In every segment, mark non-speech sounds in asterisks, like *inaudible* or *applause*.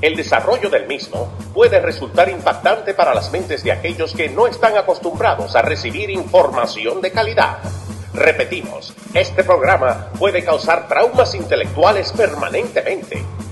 El desarrollo del mismo puede resultar impactante para las mentes de aquellos que no están acostumbrados a recibir información de calidad. Repetimos, este programa puede causar traumas intelectuales permanentemente.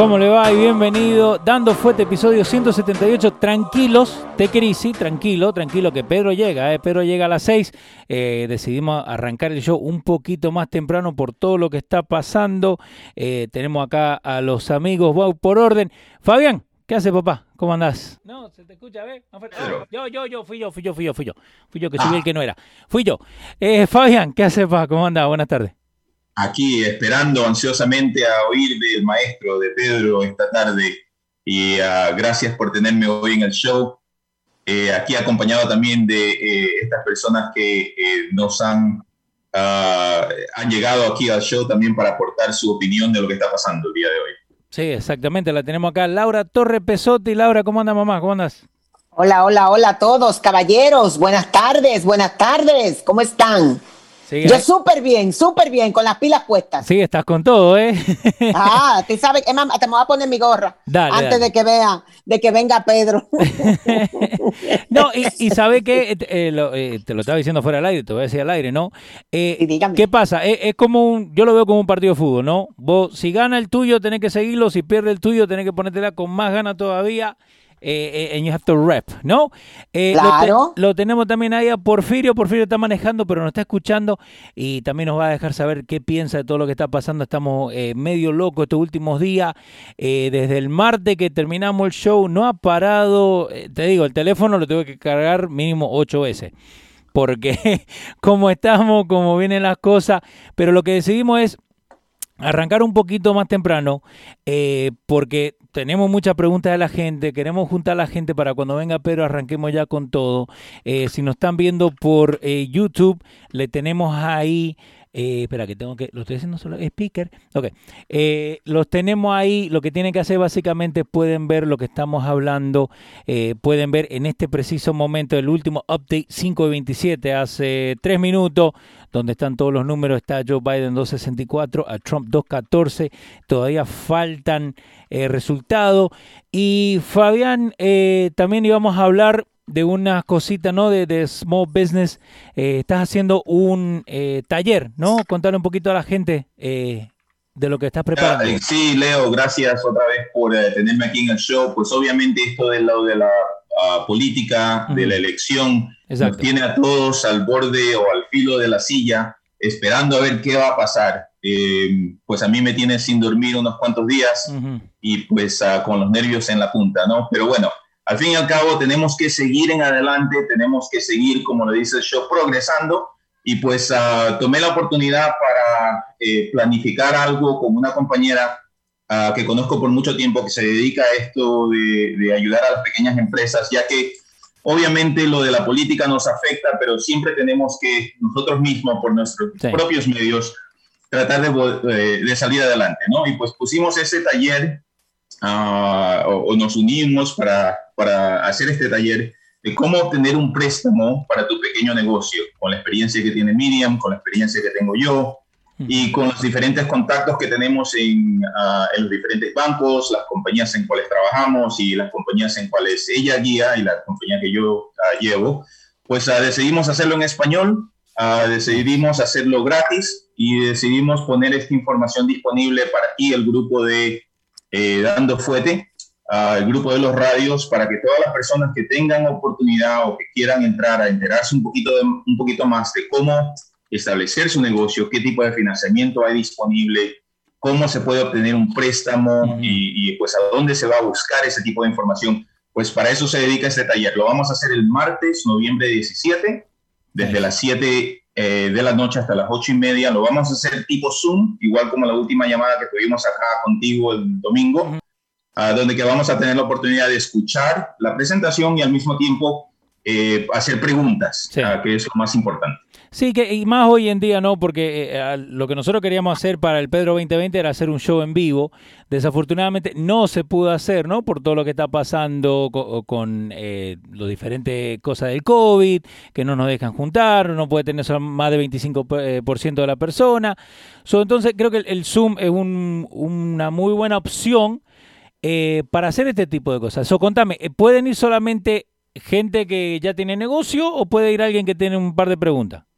¿Cómo le va? Y bienvenido. Dando fuerte episodio 178. Tranquilos, te crisis, tranquilo, tranquilo que Pedro llega, ¿eh? Pedro llega a las 6. Eh, decidimos arrancar el show un poquito más temprano por todo lo que está pasando. Eh, tenemos acá a los amigos, wow, por orden. Fabián, ¿qué hace papá? ¿Cómo andás? No, se te escucha, ¿ves? No ah, yo, yo, yo, fui yo, fui yo, fui yo, fui yo. Fui yo que subí el que no era. Fui yo. Eh, Fabián, ¿qué hace papá? ¿Cómo andás? Buenas tardes. Aquí esperando ansiosamente a oír del maestro de Pedro esta tarde y ah, gracias por tenerme hoy en el show. Eh, aquí acompañado también de eh, estas personas que eh, nos han, ah, han llegado aquí al show también para aportar su opinión de lo que está pasando el día de hoy. Sí, exactamente, la tenemos acá. Laura Torre Pesotti. Laura, ¿cómo anda mamá? ¿Cómo andas? Hola, hola, hola a todos, caballeros. Buenas tardes, buenas tardes. ¿Cómo están? Sí, Yo eh, súper bien, súper bien, con las pilas puestas. sí, estás con todo, ¿eh? Ah, tú sabes, es más, hasta me voy a poner mi gorra Dale, antes dale. de que vea, de que venga Pedro. *laughs* no, y, y sabe que te lo estaba diciendo fuera del aire, te voy a decir al aire, ¿no? Eh, Sí, dígame. ¿Qué pasa? Es, es como un, yo lo veo como un partido de fútbol, ¿no? Vos, si gana el tuyo, tenés que seguirlo, si pierde el tuyo, tenés que ponértela con más ganas todavía. Eh, eh, and you have to rep, ¿no? Eh, lo te- Claro. Lo, tenemos también ahí a Porfirio. Porfirio está manejando, pero nos está escuchando y también nos va a dejar saber qué piensa de todo lo que está pasando. Estamos eh, medio locos estos últimos días. Desde el martes que terminamos el show, no ha parado. te digo, el teléfono lo tuve que cargar mínimo ocho veces porque *laughs* como estamos, como vienen las cosas, pero lo que decidimos es arrancar un poquito más temprano eh, porque tenemos muchas preguntas de la gente, queremos juntar a la gente para cuando venga Pedro arranquemos ya con todo. Eh, si nos están viendo por eh, YouTube, le tenemos ahí... eh, espera, que tengo que. Lo estoy haciendo solo. Speaker. Ok. Eh, los tenemos ahí. Lo que tienen que hacer básicamente pueden ver lo que estamos hablando. eh, pueden ver en este preciso momento el último update 5 de 27, hace 3 minutos, donde están todos los números. Está Joe Biden 264, a Trump 214. Todavía faltan eh, resultados. Y Fabián, también íbamos a hablar de unas cositas, ¿no? De, de small business. Eh, estás haciendo un eh, taller, ¿no? Contarle un poquito a la gente eh, de lo que estás preparando. Sí, Leo, gracias otra vez por eh, tenerme aquí en el show. Pues obviamente esto de lo de la ah, política, de la elección, Exacto. nos tiene a todos al borde o al filo de la silla, esperando a ver qué va a pasar. Eh, pues a mí me tiene sin dormir unos cuantos días y pues ah, con los nervios en la punta, ¿no? Pero bueno, al fin y al cabo tenemos que seguir en adelante, tenemos que seguir, como lo dice el show, progresando y pues uh, tomé la oportunidad para eh, planificar algo con una compañera uh, que conozco por mucho tiempo que se dedica a esto de, de, ayudar a las pequeñas empresas, ya que obviamente lo de la política nos afecta, pero siempre tenemos que nosotros mismos, por nuestros sí. propios medios, tratar de, de, salir adelante, ¿no? Y pues pusimos ese taller uh, o, o, nos unimos para, para hacer este taller de cómo obtener un préstamo para tu pequeño negocio, con la experiencia que tiene Miriam, con la experiencia que tengo yo y con los diferentes contactos que tenemos en, uh, en los diferentes bancos, las compañías en cuales trabajamos y las compañías en cuales ella guía y la compañía que yo uh, llevo, pues uh, decidimos hacerlo en español, decidimos hacerlo gratis y decidimos poner esta información disponible para ti, el grupo de eh, Dando Fuete, al grupo de los radios para que todas las personas que tengan oportunidad o que quieran entrar a enterarse un poquito, de, un poquito más de cómo establecer su negocio, qué tipo de financiamiento hay disponible, cómo se puede obtener un préstamo uh -huh. y, y, pues a dónde se va a buscar ese tipo de información. Pues para eso se dedica este taller. Lo vamos a hacer el martes, noviembre 17, desde uh -huh. las 7 eh, de la noche hasta las 8 y media. Lo vamos a hacer tipo Zoom, igual como la última llamada que tuvimos acá contigo el domingo. Uh -huh uh, donde que vamos a tener la oportunidad de escuchar la presentación y al mismo tiempo eh, hacer preguntas, sí. uh, que es lo más importante. Sí, que y más hoy en día no, porque eh, lo que nosotros queríamos hacer para el Pedro 2020 era hacer un show en vivo. Desafortunadamente no se pudo hacer, ¿no? Por todo lo que está pasando con, con eh, las diferentes cosas del COVID, que no nos dejan juntar, no puede tener más de 25% de la persona. So, entonces creo que el, el Zoom es un, una muy buena opción eh, para hacer este tipo de cosas. So, contame, eh, ¿pueden ir solamente gente que ya tiene negocio o puede ir alguien que tiene un par de preguntas?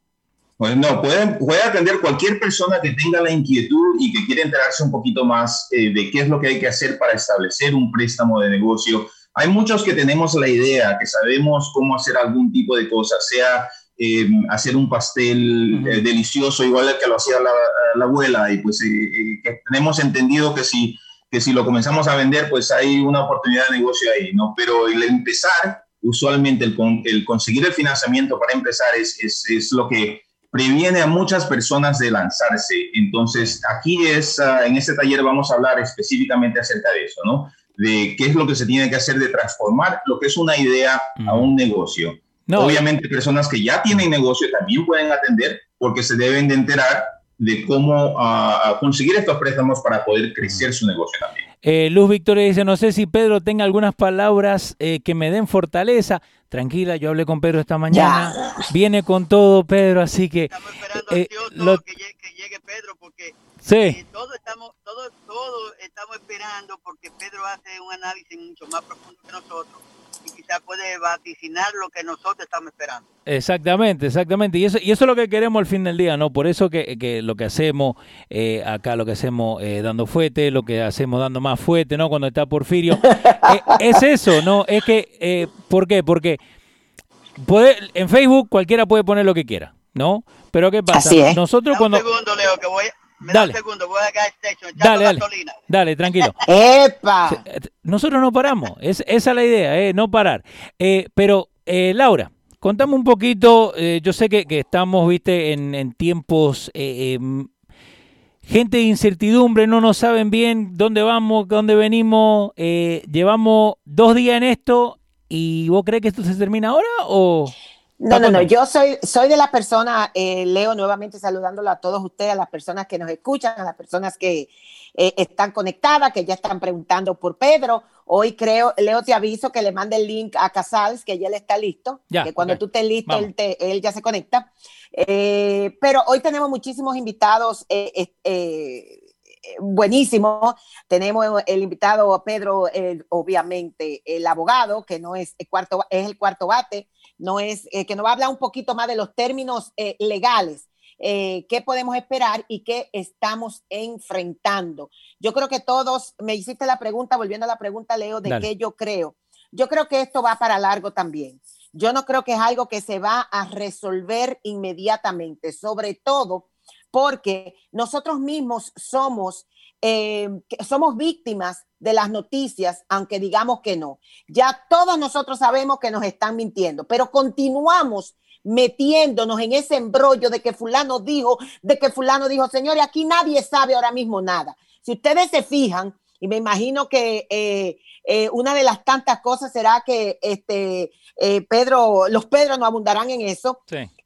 Pues no, puede, puede atender cualquier persona que tenga la inquietud y que quiera enterarse un poquito más eh, de qué es lo que hay que hacer para establecer un préstamo de negocio. Hay muchos que tenemos la idea, que sabemos cómo hacer algún tipo de cosa, sea eh, hacer un pastel uh -huh. eh, delicioso, igual que lo hacía la, la abuela, y pues que tenemos entendido que si, que si lo comenzamos a vender, pues hay una oportunidad de negocio ahí, ¿no? Pero el empezar, usualmente el, el conseguir el financiamiento para empezar es, es, es lo que previene a muchas personas de lanzarse. Entonces, aquí es, uh, en este taller vamos a hablar específicamente acerca de eso, ¿no? De qué es lo que se tiene que hacer de transformar lo que es una idea a un negocio. No. Obviamente, personas que ya tienen negocio también pueden atender porque se deben de enterar de cómo uh, conseguir estos préstamos para poder crecer su negocio también. Eh, Luz Victoria dice, no sé si Pedro tenga algunas palabras eh, que me den fortaleza. Tranquila, yo hablé con Pedro esta mañana. Ya. Viene con todo Pedro, así que... Estamos esperando eh, lo... que, llegue, que, llegue, Pedro porque sí. Eh, todos estamos, todo, todo estamos esperando porque Pedro hace un análisis mucho más profundo que nosotros y quizás puede vaticinar lo que nosotros estamos esperando. Exactamente, exactamente. Y eso, y eso es lo que queremos al fin del día, ¿no? Por eso que, que lo que hacemos eh, acá, lo que hacemos eh, dando fuete, lo que hacemos dando más fuete, ¿no? Cuando está Porfirio. *laughs* eh, es eso, ¿no? Es que, eh, ¿por qué? Porque puede, en Facebook cualquiera puede poner lo que quiera, ¿no? Pero ¿qué pasa? Nosotros cuando... Un segundo, Leo, que voy, me dale. da un segundo, voy a gas station, dale, dale, dale, tranquilo. *laughs* ¡Epa! Nosotros no paramos, es, esa es la idea, eh, no parar. Eh, pero, eh, Laura, contame un poquito, eh, yo sé que, que, estamos, viste, en, en tiempos... Eh, em, gente de incertidumbre, no nos saben bien dónde vamos, dónde venimos, eh, llevamos dos días en esto y vos crees que esto se termina ahora o... No, no, no, yo soy, soy de las personas, eh, Leo, nuevamente saludándolo a todos ustedes, a las personas que nos escuchan, a las personas que eh, están conectadas, que ya están preguntando por Pedro. Hoy creo, Leo, te aviso que le mande el link a Casals, que ya él está listo, ya, que cuando okay. tú estés listo, él, te, él, ya se conecta. Eh, pero hoy tenemos muchísimos invitados eh, eh, buenísimo. Tenemos el invitado Pedro, eh, obviamente, el abogado, que no es el cuarto, es el cuarto bate, no es, eh, que nos va a hablar un poquito más de los términos eh, legales, eh, qué podemos esperar y qué estamos enfrentando. Yo creo que todos, me hiciste la pregunta, volviendo a la pregunta, Leo, de Dale. qué yo creo. Yo creo que esto va para largo también. Yo no creo que es algo que se va a resolver inmediatamente, sobre todo porque nosotros mismos somos eh, somos víctimas de las noticias, aunque digamos que no. Ya todos nosotros sabemos que nos están mintiendo, pero continuamos metiéndonos en ese embrollo de que fulano dijo, de que fulano dijo, señores, aquí nadie sabe ahora mismo nada. Si ustedes se fijan, y me imagino que eh, eh, una de las tantas cosas será que este, Pedro, los Pedros no abundarán en eso.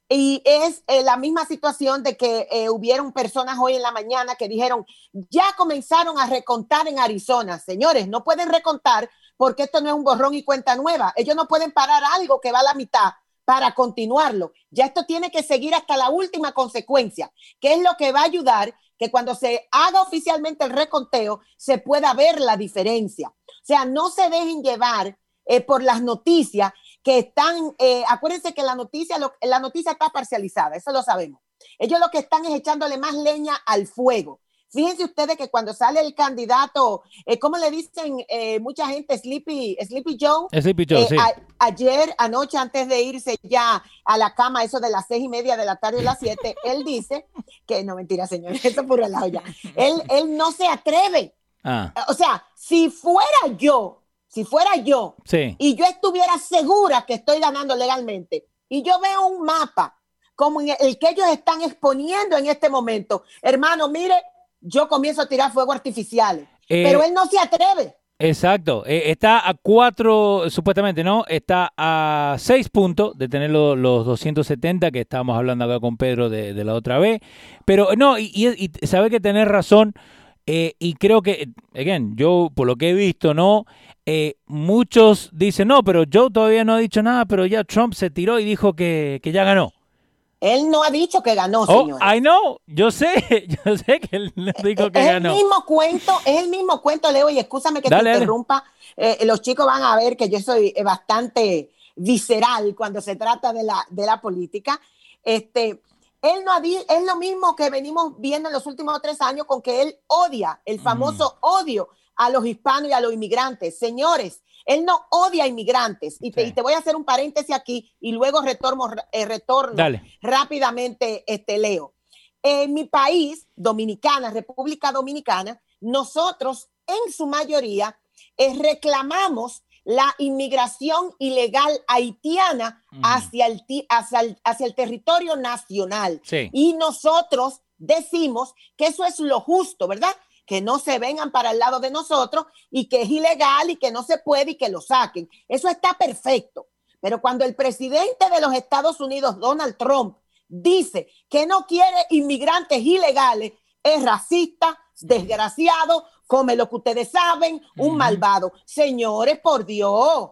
Y es la misma situación de que hubieron personas hoy en la mañana que dijeron, ya comenzaron a recontar en Arizona. Señores, no pueden recontar porque esto no es un borrón y cuenta nueva. Ellos no pueden parar algo que va a la mitad para continuarlo. Ya esto tiene que seguir hasta la última consecuencia, que es lo que va a ayudar que cuando se haga oficialmente el reconteo se pueda ver la diferencia. O sea, no se dejen llevar eh, por las noticias que están, eh, acuérdense que la noticia, la noticia está parcializada, eso lo sabemos. Ellos lo que están es echándole más leña al fuego. Fíjense ustedes que cuando sale el candidato, eh, ¿cómo le dicen eh, mucha gente? Sleepy, Sleepy Joe. Sleepy Joe, sí. ayer, anoche, antes de irse ya a la cama, eso de las seis y media de la tarde y las siete, *laughs* él dice que, no mentira, señor, eso por el lado ya. Él, él no se atreve. Ah. O sea, si fuera yo, si fuera yo, y yo estuviera segura que estoy ganando legalmente, y yo veo un mapa como el que ellos están exponiendo en este momento, hermano, mire, yo comienzo a tirar fuego artificial. Eh, pero él no se atreve. Exacto, eh, está a cuatro, supuestamente, ¿no? Está a seis puntos de tener los, 270 que estábamos hablando acá con Pedro de, la otra vez. Pero no, y, sabe que tener razón, eh, y creo que, again, yo por lo que he visto, ¿no? Muchos dicen, no, pero Joe todavía no ha dicho nada, pero ya Trump se tiró y dijo que, que ya ganó. Él no ha dicho que ganó, oh, señor. I know, yo sé, *laughs* yo sé que él no dijo que ganó. Es el mismo cuento, es el mismo cuento, Leo, y escúchame que te interrumpa. Eh, los chicos van a ver que yo soy eh, bastante visceral cuando se trata de la, de la política. Este, él no ha es lo mismo que venimos viendo en los últimos tres años con que él odia, el famoso mm. odio a los hispanos y a los inmigrantes. Señores, él no odia a inmigrantes. Y te, voy a hacer un paréntesis aquí y luego retorno, eh, retorno rápidamente, este, Leo. En mi país, Dominicana, República Dominicana, nosotros en su mayoría eh, reclamamos la inmigración ilegal haitiana hacia, el, hacia, el, territorio nacional. Y nosotros decimos que eso es lo justo, ¿verdad? Que no se vengan para el lado de nosotros y que es ilegal y que no se puede y que lo saquen. Eso está perfecto. Pero cuando el presidente de los Estados Unidos, Donald Trump, dice que no quiere inmigrantes ilegales, es racista, desgraciado, come lo que ustedes saben, un malvado. Señores, por Dios.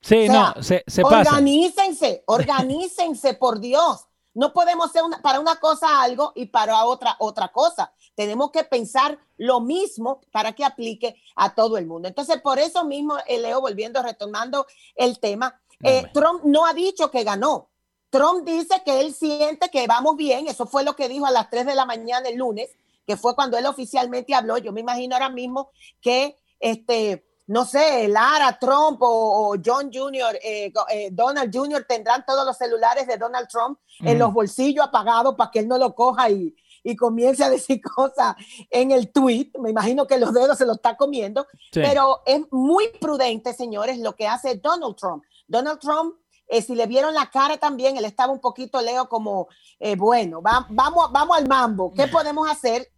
Sí, no, se, se Organícense, organícense, por Dios. No podemos ser para una cosa algo y para otra otra cosa. Tenemos que pensar lo mismo para que aplique a todo el mundo. Entonces, por eso mismo, eh, Leo, volviendo, retomando el tema, eh, Trump no ha dicho que ganó. Trump dice que él siente que vamos bien. Eso fue lo que dijo a las 3 de la mañana el lunes, que fue cuando él oficialmente habló. Yo me imagino ahora mismo que este no sé, Lara, Trump o, John Jr., eh, eh, Donald Jr. tendrán todos los celulares de Donald Trump en los bolsillos apagados para que él no lo coja y, comience a decir *laughs* cosas en el tweet. Me imagino que los dedos se lo está comiendo, pero es muy prudente, señores, lo que hace Donald Trump. Donald Trump, eh, si le vieron la cara también, él estaba un poquito, Leo, como, bueno, vamos, vamos al mambo, ¿qué podemos hacer?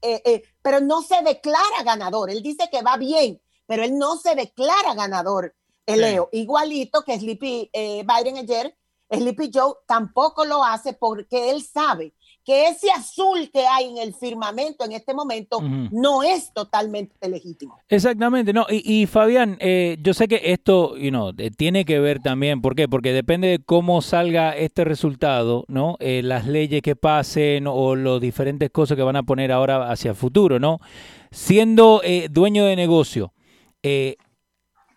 pero no se declara ganador, él dice que va bien pero él no se declara ganador, el Leo. Igualito que Sleepy eh, Biden ayer, Sleepy Joe tampoco lo hace porque él sabe que ese azul que hay en el firmamento en este momento no es totalmente legítimo. Exactamente, no. Y, Fabián, eh, yo sé que esto, you know, eh, tiene que ver también, ¿por qué? Porque depende de cómo salga este resultado, ¿no? las leyes que pasen o las diferentes cosas que van a poner ahora hacia el futuro, ¿no? Siendo dueño de negocio, eh,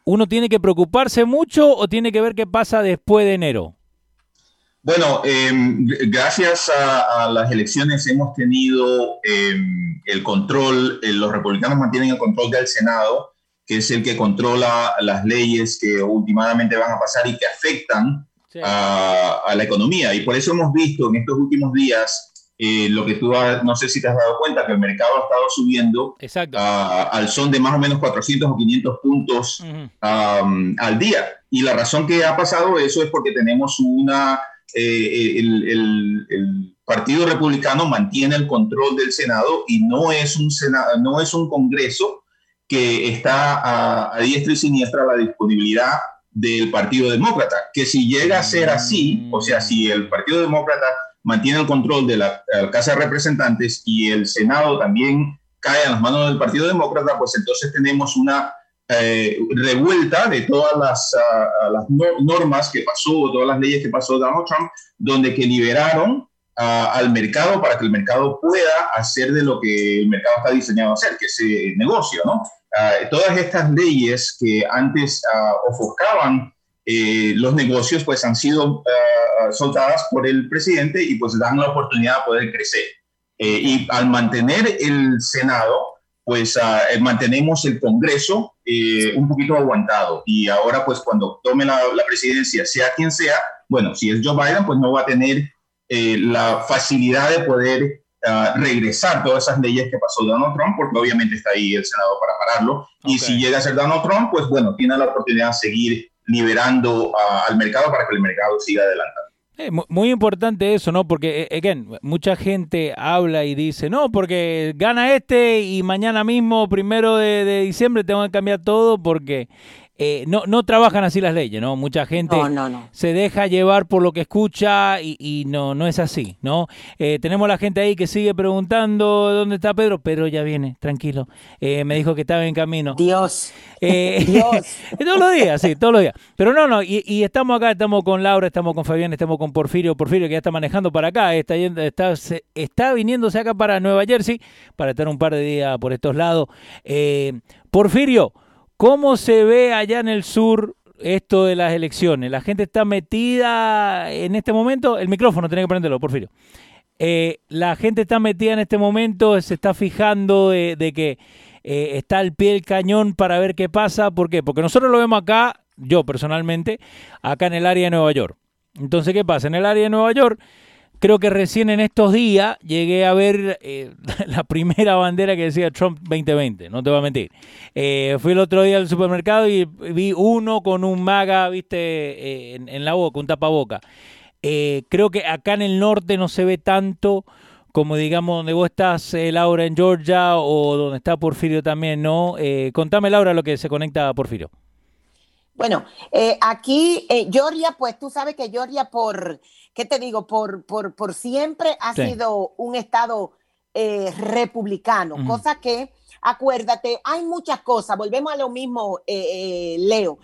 ¿uno tiene que preocuparse mucho o tiene que ver qué pasa después de enero? Bueno, em, gracias a, las elecciones hemos tenido em, el control, eh, los republicanos mantienen el control del Senado, que es el que controla las leyes que últimamente van a pasar y que afectan a, a, la economía. Y por eso hemos visto en estos últimos días eh, lo que tú no sé si te has dado cuenta que el mercado ha estado subiendo al son de más o menos 400 o 500 puntos al día. Y la razón que ha pasado eso es porque tenemos una eh, el, Partido Republicano mantiene el control del Senado y no es un, Senado, no es un Congreso que está a, a diestra y siniestra a la disponibilidad del Partido Demócrata, que si llega a ser así, o sea, si el Partido Demócrata mantiene el control de la, Casa de Representantes y el Senado también cae en las manos del Partido Demócrata, pues entonces tenemos una eh, revuelta de todas las, ah, las, normas que pasó, todas las leyes que pasó Donald Trump, donde que liberaron ah, al mercado para que el mercado pueda hacer de lo que el mercado está diseñado a hacer, que es eh, negocio, ¿no? Ah, todas estas leyes que antes ofuscaban eh, los negocios, pues han sido soltadas por el presidente y pues dan la oportunidad de poder crecer. y al mantener el Senado, pues uh, mantenemos el Congreso eh, un poquito aguantado. Y ahora, pues cuando tome la, presidencia, sea quien sea, bueno, si es Joe Biden, pues no va a tener eh, la facilidad de poder uh, regresar todas esas leyes que pasó Donald Trump, porque obviamente está ahí el Senado para pararlo. Y si llega a ser Donald Trump, pues bueno, tiene la oportunidad de seguir liberando uh, al mercado para que el mercado siga adelantando. Eh, muy importante eso, ¿no? Porque, eh, again, mucha gente habla y dice, no, porque gana este y mañana mismo, primero de, de diciembre, tengo que cambiar todo porque eh, no, no trabajan así las leyes, ¿no? Mucha gente se deja llevar por lo que escucha y, no, no es así, ¿no? Eh, tenemos la gente ahí que sigue preguntando dónde está Pedro. Pedro ya viene, tranquilo. Eh, me dijo que estaba en camino. Dios. *laughs* Dios. *laughs* todos los días, sí, todos los días. Pero no, no, y, estamos acá, estamos con Laura, estamos con Fabián, estamos con Porfirio. Porfirio que ya está manejando para acá, está, está, está viniéndose acá para Nueva Jersey para estar un par de días por estos lados. Porfirio. ¿Cómo se ve allá en el sur esto de las elecciones? ¿La gente está metida en este momento? El micrófono, tiene que prenderlo, Porfirio. Eh, la gente está metida en este momento, se está fijando de, que eh, está al pie del cañón para ver qué pasa. ¿Por qué? Porque nosotros lo vemos acá, yo personalmente, acá en el área de Nueva York. Entonces, ¿qué pasa? En el área de Nueva York Creo que recién en estos días llegué a ver eh, *laughs* la primera bandera que decía Trump 2020, no te voy a mentir. Eh, fui el otro día al supermercado y vi uno con un maga, viste, eh, en, la boca, un tapaboca. creo que acá en el norte no se ve tanto como digamos donde vos estás, Laura, en Georgia o donde está Porfirio también, ¿no? contame, Laura, lo que se conecta a Porfirio. Bueno, aquí, Georgia, pues tú sabes que Georgia por ¿qué te digo? Por, por, por siempre ha sido un Estado eh, republicano, cosa que, acuérdate, hay muchas cosas, volvemos a lo mismo, eh, eh, Leo.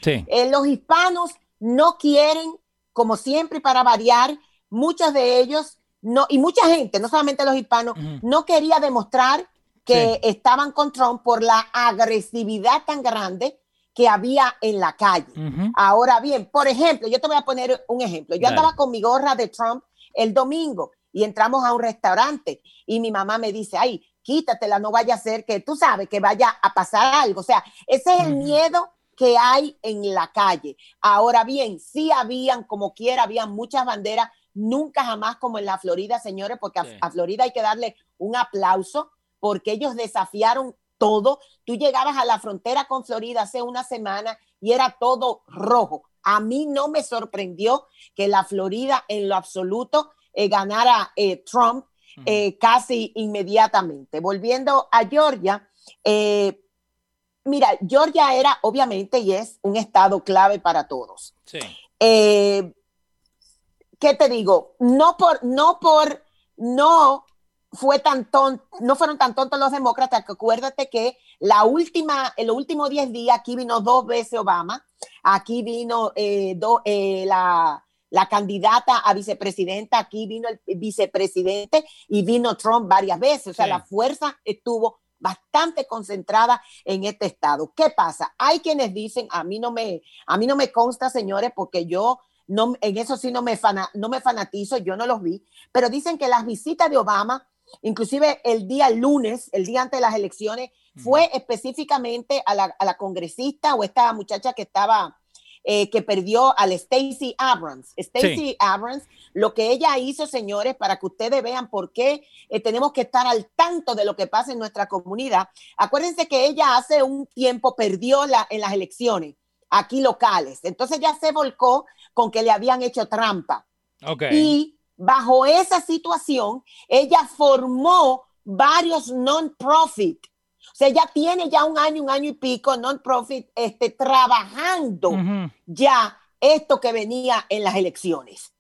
los hispanos no quieren, como siempre, para variar, muchos de ellos, no, y mucha gente, no solamente los hispanos, no quería demostrar que estaban con Trump por la agresividad tan grande que había en la calle. Ahora bien, por ejemplo, yo te voy a poner un ejemplo. Yo andaba con mi gorra de Trump el domingo y entramos a un restaurante y mi mamá me dice, ay, quítatela, no vaya a ser que tú sabes que vaya a pasar algo. O sea, ese es el miedo que hay en la calle. Ahora bien, sí habían, como quiera, habían muchas banderas, nunca jamás como en la Florida, señores, porque a Florida hay que darle un aplauso porque ellos desafiaron todo. Tú llegabas a la frontera con Florida hace una semana y era todo rojo. A mí no me sorprendió que la Florida en lo absoluto eh, ganara eh, Trump eh, casi inmediatamente. Volviendo a Georgia, mira, Georgia era obviamente y es un estado clave para todos. Sí. ¿Qué te digo? No por, no por, no fue tan no fueron tan tontos los demócratas que acuérdate que la última, en los últimos 10 días aquí vino dos veces Obama, aquí vino eh, eh, la, candidata a vicepresidenta, aquí vino el vicepresidente y vino Trump varias veces, o sea, la fuerza estuvo bastante concentrada en este estado. ¿Qué pasa? Hay quienes dicen, a mí no me, a mí no me consta, señores, porque yo no, en eso sí no me, no me fanatizo, yo no los vi, pero dicen que las visitas de Obama Inclusive el día lunes, el día antes de las elecciones, fue específicamente a la, congresista o esta muchacha que estaba, eh, que perdió al Stacey Abrams. Stacey Abrams, lo que ella hizo, señores, para que ustedes vean por qué eh, tenemos que estar al tanto de lo que pasa en nuestra comunidad. Acuérdense que ella hace un tiempo perdió la, en las elecciones aquí locales. Entonces ya se volcó con que le habían hecho trampa. Y bajo esa situación, ella formó varios non-profit. O sea, ella tiene ya un año, un año y pico non-profit este, trabajando ya esto que venía en las elecciones.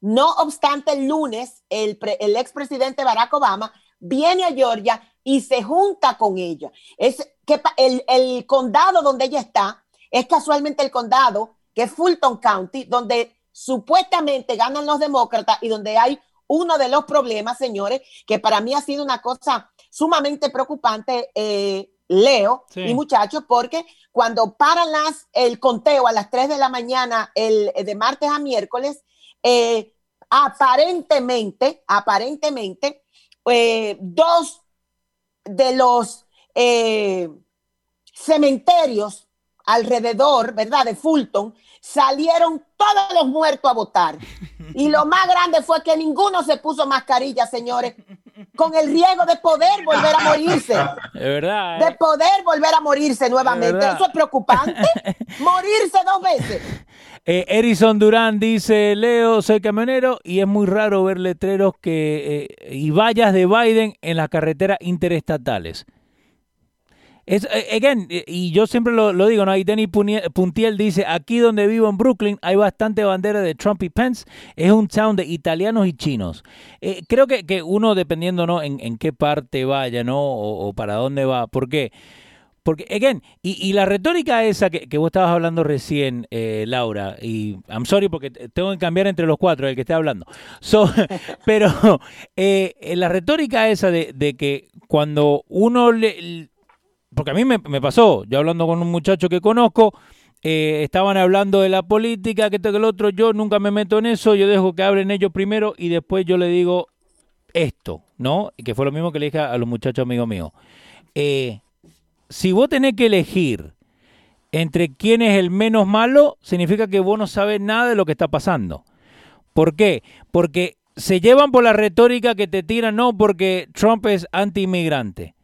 No obstante, el lunes el, el expresidente Barack Obama viene a Georgia y se junta con ella. Es que el, el condado donde ella está es casualmente el condado que es Fulton County, donde supuestamente ganan los demócratas y donde hay uno de los problemas, señores, que para mí ha sido una cosa sumamente preocupante, eh, Leo y muchachos, porque cuando paran las, el conteo a las 3 de la mañana, el, de martes a miércoles, eh, aparentemente, aparentemente, eh, dos de los cementerios alrededor, ¿verdad? De Fulton, salieron todos los muertos a votar. Y lo más grande fue que ninguno se puso mascarilla, señores, con el riesgo de poder volver a morirse. De verdad. De ¿eh? poder volver a morirse nuevamente. Eso es preocupante. *laughs* morirse dos veces. Eh, Erison Durán dice, Leo, soy camionero y es muy raro ver letreros que, eh, y vallas de Biden en las carreteras interestatales. Es, eh, again, eh, y yo siempre lo, digo, ¿no? Ahí Denny Puntiel dice, aquí donde vivo en Brooklyn hay bastante bandera de Trump y Pence, es un town de italianos y chinos. Eh, creo que, que, uno, dependiendo, ¿no? En, qué parte vaya, ¿no? O, para dónde va, ¿por qué? Porque, again, y, la retórica esa que, que, vos estabas hablando recién, Laura, y I'm sorry porque tengo que cambiar entre los cuatro, el que esté hablando. So, *laughs* pero la retórica esa de, de que cuando uno le porque a mí me, pasó, yo hablando con un muchacho que conozco, eh, estaban hablando de la política, que esto, que el otro, yo nunca me meto en eso, yo dejo que hablen ellos primero y después yo le digo esto, ¿no? Y que fue lo mismo que le dije a los muchachos amigos míos. Eh, si vos tenés que elegir entre quién es el menos malo, significa que vos no sabes nada de lo que está pasando. ¿Por qué? Porque se llevan por la retórica que te tiran, no porque Trump es anti-inmigrante.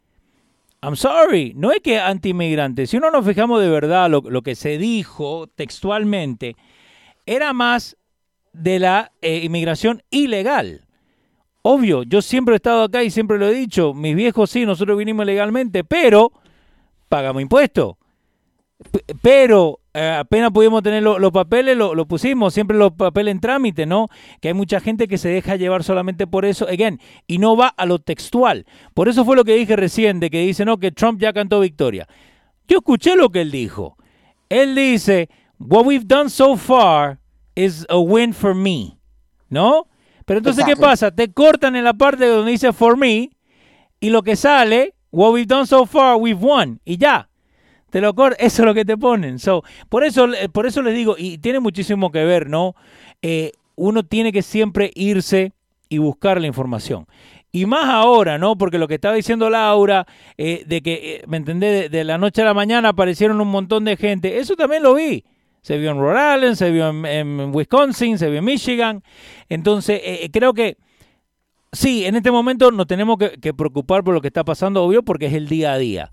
I'm sorry, no es que anti-inmigrante. Si uno nos fijamos de verdad lo, que se dijo textualmente, era más de la eh, inmigración ilegal. Obvio, yo siempre he estado acá y siempre lo he dicho, mis viejos sí, nosotros vinimos legalmente, pero pagamos impuestos. Pero eh, apenas pudimos tener los papeles, lo, pusimos, siempre los papeles en trámite, ¿no? Que hay mucha gente que se deja llevar solamente por eso, again, y no va a lo textual. Por eso fue lo que dije recién, de que dice, no, que Trump ya cantó victoria. Yo escuché lo que él dijo. Él dice, what we've done so far is a win for me, ¿no? Pero entonces, ¿qué pasa? Te cortan en la parte donde dice for me, y lo que sale, what we've done so far, we've won, y ya. Te lo eso es lo que te ponen. So, por, eso, por eso les digo, y tiene muchísimo que ver, ¿no? Eh, uno tiene que siempre irse y buscar la información. Y más ahora, ¿no? Porque lo que estaba diciendo Laura, eh, de que, eh, ¿me entendés? De, la noche a la mañana aparecieron un montón de gente. Eso también lo vi. Se vio en Rhode Island, se vio en, Wisconsin, se vio en Michigan. Entonces, creo que sí, en este momento nos tenemos que, que preocupar por lo que está pasando, obvio, porque es el día a día.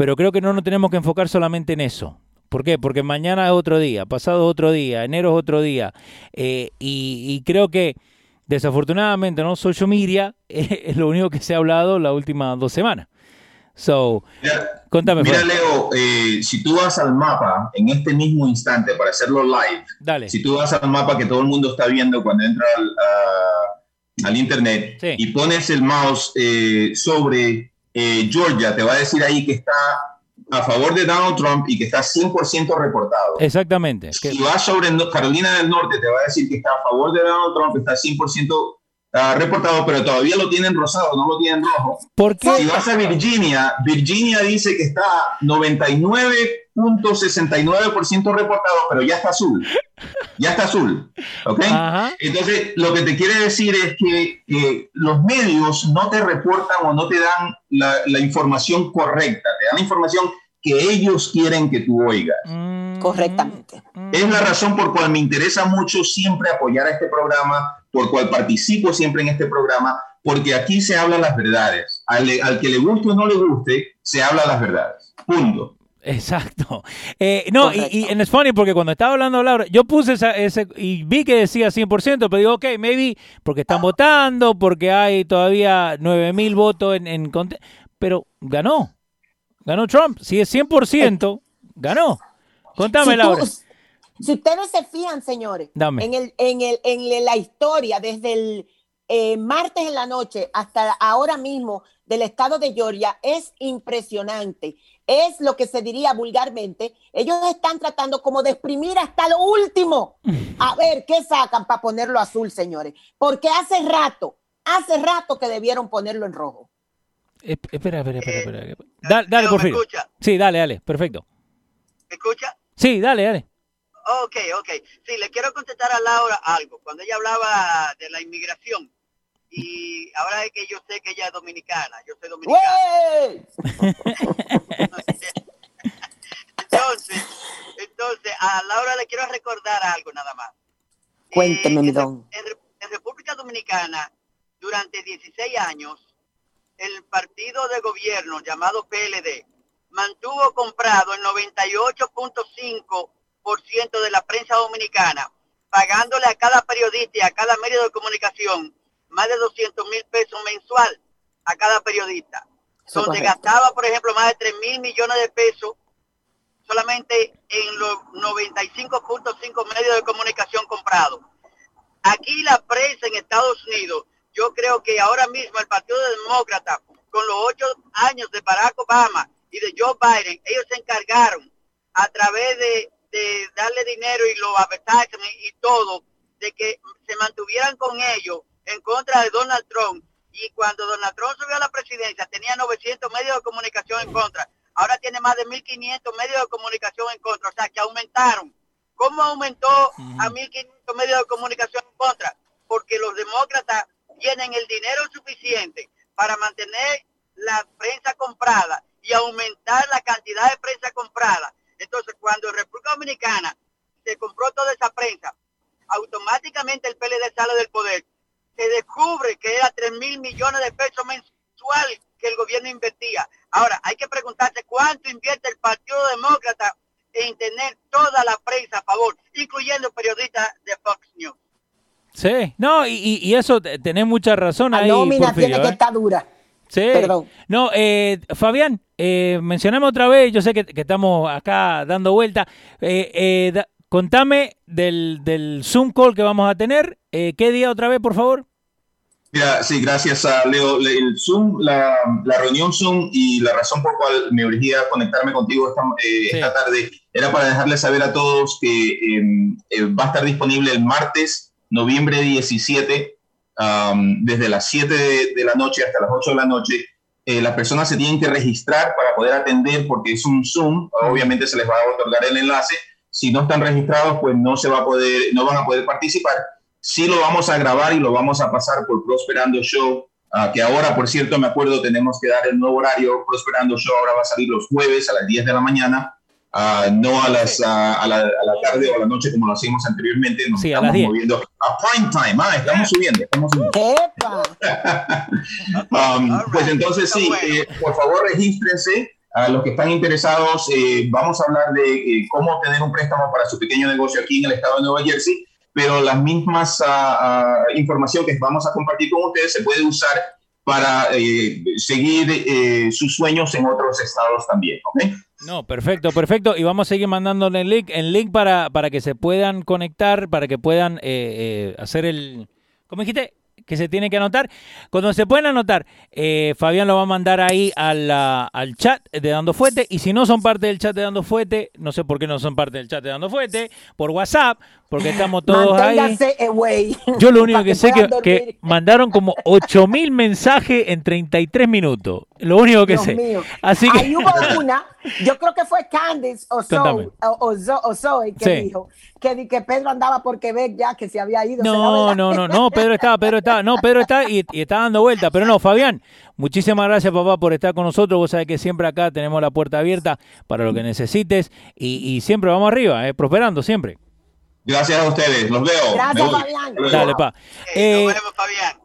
Pero creo que no nos tenemos que enfocar solamente en eso. ¿Por qué? Porque mañana es otro día, pasado es otro día, enero es otro día. Eh, y, creo que desafortunadamente, ¿no? Social media *laughs* es lo único que se ha hablado las últimas dos semanas. So, mira, contame. Mira, Leo, eh, si tú vas al mapa en este mismo instante para hacerlo live, Dale. si tú vas al mapa que todo el mundo está viendo cuando entra al, internet y pones el mouse eh, sobre eh, Georgia te va a decir ahí que está a favor de Donald Trump y que está 100% reportado. Exactamente. Si vas sobre Carolina del Norte, te va a decir que está a favor de Donald Trump, está 100% uh, reportado, pero todavía lo tienen rosado, no lo tienen rojo. ¿Por qué? Si vas a Virginia, Virginia dice que está 99.69% reportado, pero ya está azul. Ya está azul. ¿Ok? Entonces, lo que te quiere decir es que los medios no te reportan o no te dan la, la, información correcta, te dan la información que ellos quieren que tú oigas. Mm. Correctamente. Es la razón por cual me interesa mucho siempre apoyar a este programa, por cual participo siempre en este programa, porque aquí se hablan las verdades. Al, que le guste o no le guste, se habla las verdades. Punto. Exacto. Eh, no, y, y es funny porque cuando estaba hablando Laura, yo puse ese y vi que decía 100%, pero digo, ok, maybe porque están votando, porque hay todavía 9000 votos en, en. Pero ganó. Ganó Trump. Si es 100%, ganó. Contame, Laura. Si ustedes se fijan, señores, En, el, en, el, en la historia, desde el eh, martes en la noche hasta ahora mismo del estado de Georgia, es impresionante es lo que se diría vulgarmente, ellos están tratando como de exprimir hasta lo último. A *laughs* ver, ¿qué sacan para ponerlo azul, señores? Porque hace rato, hace rato que debieron ponerlo en rojo. espera, espera, espera, espera. Dale, dale por favor. Sí, dale, dale, perfecto. ¿Me escucha? Sí, dale, dale. Ok, ok. Sí, le quiero contestar a Laura algo. Cuando ella hablaba de la inmigración, y ahora es que yo sé que ella es dominicana, yo soy dominicana. entonces, entonces, a Laura le quiero recordar algo nada más. Cuénteme, mi don. En, República Dominicana, durante 16 años, el partido de gobierno llamado PLD mantuvo comprado el 98.5% de la prensa dominicana, pagándole a cada periodista y a cada medio de comunicación más de 200 mil pesos mensual a cada periodista, donde gastaba, por ejemplo, más de 3 mil millones de pesos solamente en los 95.5 medios de comunicación comprados. Aquí la prensa en Estados Unidos, yo creo que ahora mismo el Partido Demócrata, con los ocho años de Barack Obama y de Joe Biden, ellos se encargaron a través de, de darle dinero y los advertisements y todo, de que se mantuvieran con ellos en contra de Donald Trump. Y cuando Donald Trump subió a la presidencia tenía 900 medios de comunicación en contra. Ahora tiene más de 1.500 medios de comunicación en contra. O sea, que aumentaron. ¿Cómo aumentó a 1.500 medios de comunicación en contra? Porque los demócratas tienen el dinero suficiente para mantener la prensa comprada y aumentar la cantidad de prensa comprada. Entonces, cuando en República Dominicana se compró toda esa prensa, automáticamente el PLD sale del poder se descubre que era 3 mil millones de pesos mensuales que el gobierno invertía. Ahora, hay que preguntarse cuánto invierte el Partido Demócrata en tener toda la prensa a favor, incluyendo periodistas de Fox News. Sí, no, y, eso tenés mucha razón ahí. No, mira, tiene que ¿eh? estar dura. Sí. Perdón. No, eh, Fabián, eh, mencioname otra vez, yo sé que, estamos acá dando vuelta. Eh, eh contame del, del Zoom call que vamos a tener. ¿Qué día otra vez, por favor? sí, gracias a Leo. El Zoom, la, reunión Zoom y la razón por cual me urgía conectarme contigo esta, eh, tarde era para dejarles saber a todos que em, eh, va a estar disponible el martes, noviembre 17, desde las 7 de, la noche hasta las 8 de la noche. Eh, las personas se tienen que registrar para poder atender porque es un Zoom. Obviamente se les va a otorgar el enlace. Si no están registrados, pues no se va a poder, no van a poder participar Sí lo vamos a grabar y lo vamos a pasar por Prosperando Show, ah, que ahora, por cierto, me acuerdo, tenemos que dar el nuevo horario. Prosperando Show ahora va a salir los jueves a las 10 de la mañana. Uh, no a, las, a, la, tarde o a la noche como lo hacíamos anteriormente, nos estamos moviendo a prime time, ah, estamos subiendo, estamos subiendo. *laughs* um, pues entonces sí, eh, por favor regístrense, a los que están interesados, eh, vamos a hablar de eh, cómo obtener un préstamo para su pequeño negocio aquí en el estado de Nueva Jersey pero las mismas uh, información que vamos a compartir con ustedes se puede usar para eh, seguir eh, sus sueños en otros estados también. ¿okay? No, perfecto, perfecto. Y vamos a seguir mandándole el link, el link para, para que se puedan conectar, para que puedan eh, hacer el... ¿Cómo dijiste? que se tiene que anotar. Cuando se pueden anotar, eh, Fabián lo va a mandar ahí al, al chat de Dando Fuete. Y si no son parte del chat de Dando Fuete, no sé por qué no son parte del chat de Dando Fuete, por WhatsApp, porque estamos todos ahí. Yo lo único *laughs* que, sé es que, mandaron como 8000 mensajes en 33 minutos. Lo único que sé. Así que... Ahí hubo una, yo creo que fue Candice o Zoe, o, Zoe que dijo que, que Pedro andaba por Quebec ya, que se había ido. No, no, no, no, Pedro estaba, Pedro estaba, no, Pedro está y, está dando vuelta. Pero no, Fabián, muchísimas gracias, papá, por estar con nosotros. Vos sabés que siempre acá tenemos la puerta abierta para lo que necesites y, y siempre vamos arriba, eh, prosperando siempre. Gracias a ustedes, los veo. Gracias, Fabián. Dale, pa. Eh,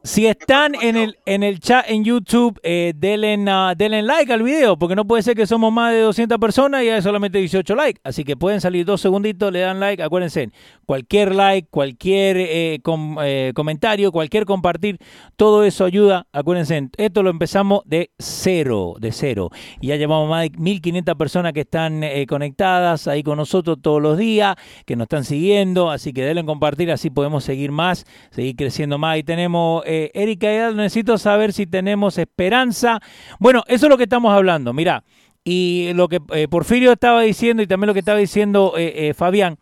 si están en el, en el chat en YouTube, eh, denle, uh, denle, like al video, porque no puede ser que somos más de 200 personas y hay solamente 18 likes. Así que pueden salir dos segunditos, le dan like. Acuérdense, cualquier like, cualquier eh, eh, comentario, cualquier compartir, todo eso ayuda. Acuérdense, esto lo empezamos de cero, de cero. Y ya llevamos más de 1500 personas que están conectadas ahí con nosotros todos los días, que nos están siguiendo así que denle en compartir, así podemos seguir más, seguir creciendo más. Y tenemos, eh, Erika, necesito saber si tenemos esperanza. Bueno, eso es lo que estamos hablando, mira, y lo que eh, Porfirio estaba diciendo y también lo que estaba diciendo eh, Fabián,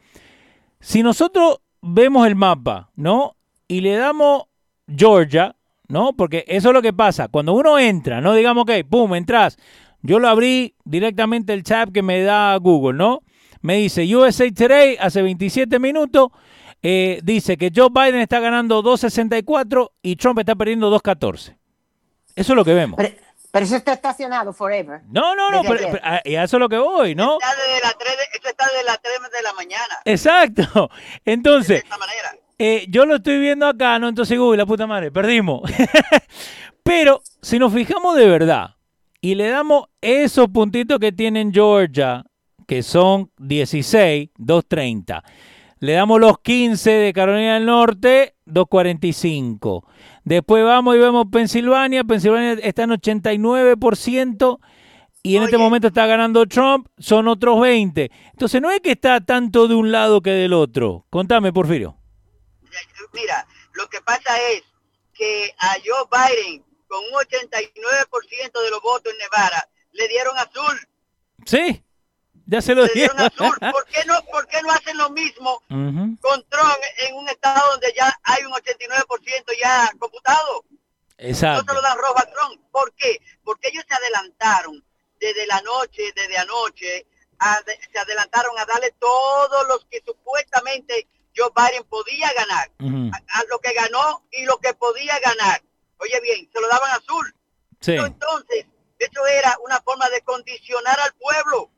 si nosotros vemos el mapa, ¿no? Y le damos Georgia, ¿no? Porque eso es lo que pasa, cuando uno entra, ¿no? Digamos que, pum, entras. Yo lo abrí directamente el chat que me da Google, ¿no? Me dice USA Today hace 27 minutos. Eh, dice que Joe Biden está ganando 2.64 y Trump está perdiendo 2.14. Eso es lo que vemos. Pero, eso está estacionado forever. No, no, no, pero, y a eso es lo que voy, ¿no? Está desde la 3 de, eso está de las 3 de la mañana. Exacto. *laughs* Entonces, eh, yo lo estoy viendo acá, ¿no? Entonces, uy, la puta madre, perdimos. *laughs* pero si nos fijamos de verdad y le damos esos puntitos que tienen Georgia que son 16, 230. Le damos los 15 de Carolina del Norte, 245. Después vamos y vemos Pensilvania. Pensilvania está en 89% y en este momento está ganando Trump, son otros 20. Entonces no es que está tanto de un lado que del otro. Contame, Porfirio. Mira, lo que pasa es que a Joe Biden, con un 89% de los votos en Nevada, le dieron azul. Sí. Ya se lo dije. ¿Por qué no, por qué no hacen lo mismo con Trump en un estado donde ya hay un 89% ya computado? Exacto. No se lo dan rojo a Trump. ¿Por qué? Porque ellos se adelantaron desde la noche, desde anoche, se adelantaron a darle todos los que supuestamente Joe Biden podía ganar, a, lo que ganó y lo que podía ganar. Oye bien, se lo daban azul. Sí. Entonces, eso era una forma de condicionar al pueblo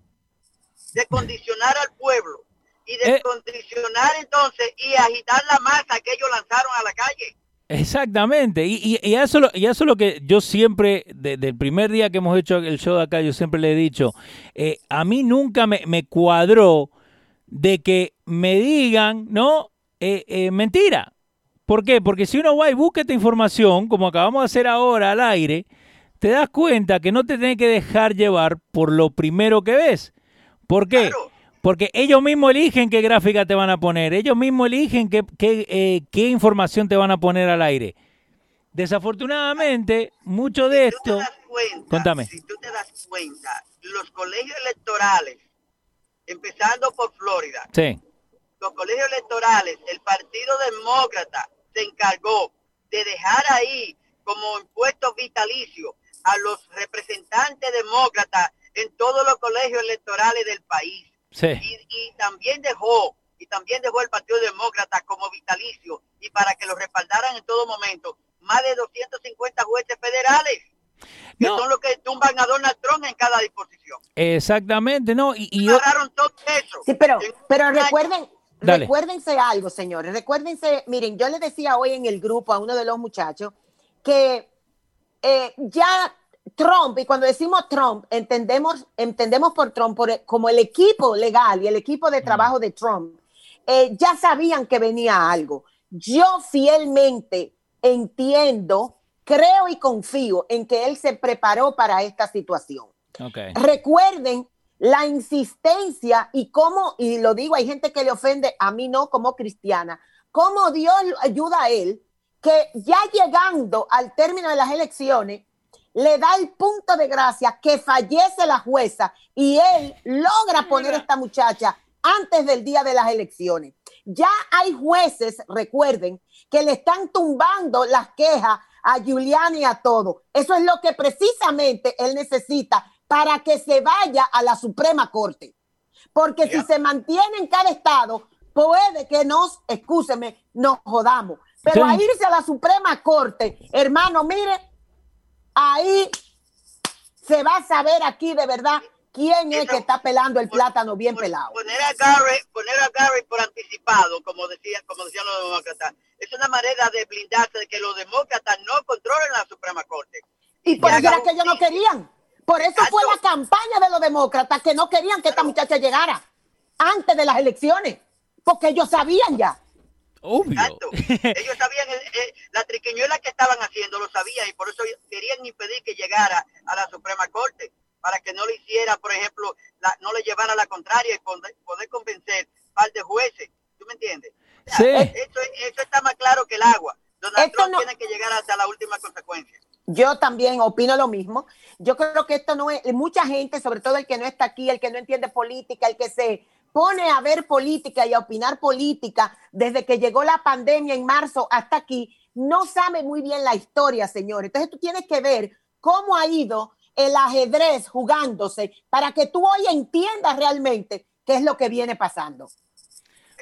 de condicionar al pueblo y de eh. condicionar entonces y agitar la masa que ellos lanzaron a la calle. Exactamente, y, y, eso, y eso es lo que yo siempre, desde el primer día que hemos hecho el show de acá, yo siempre le he dicho, eh, a mí nunca me, cuadró de que me digan, ¿no? Eh, mentira. ¿Por qué? Porque si uno va y busca esta información, como acabamos de hacer ahora al aire, te das cuenta que no te tienes que dejar llevar por lo primero que ves. ¿Por qué? Porque ellos mismos eligen qué gráfica te van a poner, ellos mismos eligen qué, eh, qué, información te van a poner al aire. Desafortunadamente, mucho de esto... contame. Si tú te das cuenta, los colegios electorales, empezando por Florida, sí. los colegios electorales, el Partido Demócrata se encargó de dejar ahí como impuestos vitalicios a los representantes demócratas en todos los colegios electorales del país. Y, también dejó, y también dejó el Partido Demócrata como vitalicio y para que lo respaldaran en todo momento, más de 250 jueces federales. Que son los que tumban a Donald Trump en cada disposición. Exactamente, ¿no? Y, y todo eso. Sí, pero, pero recuerden, recuérdense algo, señores. Recuérdense, miren, yo le decía hoy en el grupo a uno de los muchachos que eh, ya Trump, y cuando decimos Trump, entendemos, entendemos por Trump como el equipo legal y el equipo de trabajo de Trump, eh, ya sabían que venía algo. Yo fielmente entiendo, creo y confío en que él se preparó para esta situación. Recuerden la insistencia y cómo, y lo digo, hay gente que le ofende, a mí no como cristiana, cómo Dios ayuda a él, que ya llegando al término de las elecciones, le da el punto de gracia que fallece la jueza y él logra poner a esta muchacha antes del día de las elecciones. Ya hay jueces, recuerden, que le están tumbando las quejas a Giuliani y a todo. Eso es lo que precisamente él necesita para que se vaya a la Suprema Corte. Porque si se mantiene en cada estado, puede que nos, excúseme, nos jodamos. Pero a irse a la Suprema Corte, hermano, mire, ahí se va a saber aquí de verdad ¿Quién es que está pelando el plátano bien pelado? Poner a Gary, poner a Gary por anticipado, como decían, como decían los demócratas, es una manera de blindarse de que los demócratas no controlen la Suprema Corte. Y por eso era que ellos no querían. Por eso fue la campaña de los demócratas que no querían que esta muchacha llegara antes de las elecciones, porque ellos sabían ya. Obvio. Ellos sabían la triquiñuela que estaban haciendo, lo sabían y por eso querían impedir que llegara a la Suprema Corte para que no le hiciera, por ejemplo, no le llevara la contraria y poder, convencer al de jueces. ¿Tú me entiendes? Sí. Eso, está más claro que el agua. Donald Trump tiene que llegar hasta la última consecuencia. Yo también opino lo mismo. Yo creo que esto no es, mucha gente, sobre todo el que no está aquí, el que no entiende política, el que se pone a ver política y a opinar política desde que llegó la pandemia en marzo hasta aquí, no sabe muy bien la historia, señor. Entonces tú tienes que ver cómo ha ido el ajedrez jugándose para que tú hoy entiendas realmente qué es lo que viene pasando.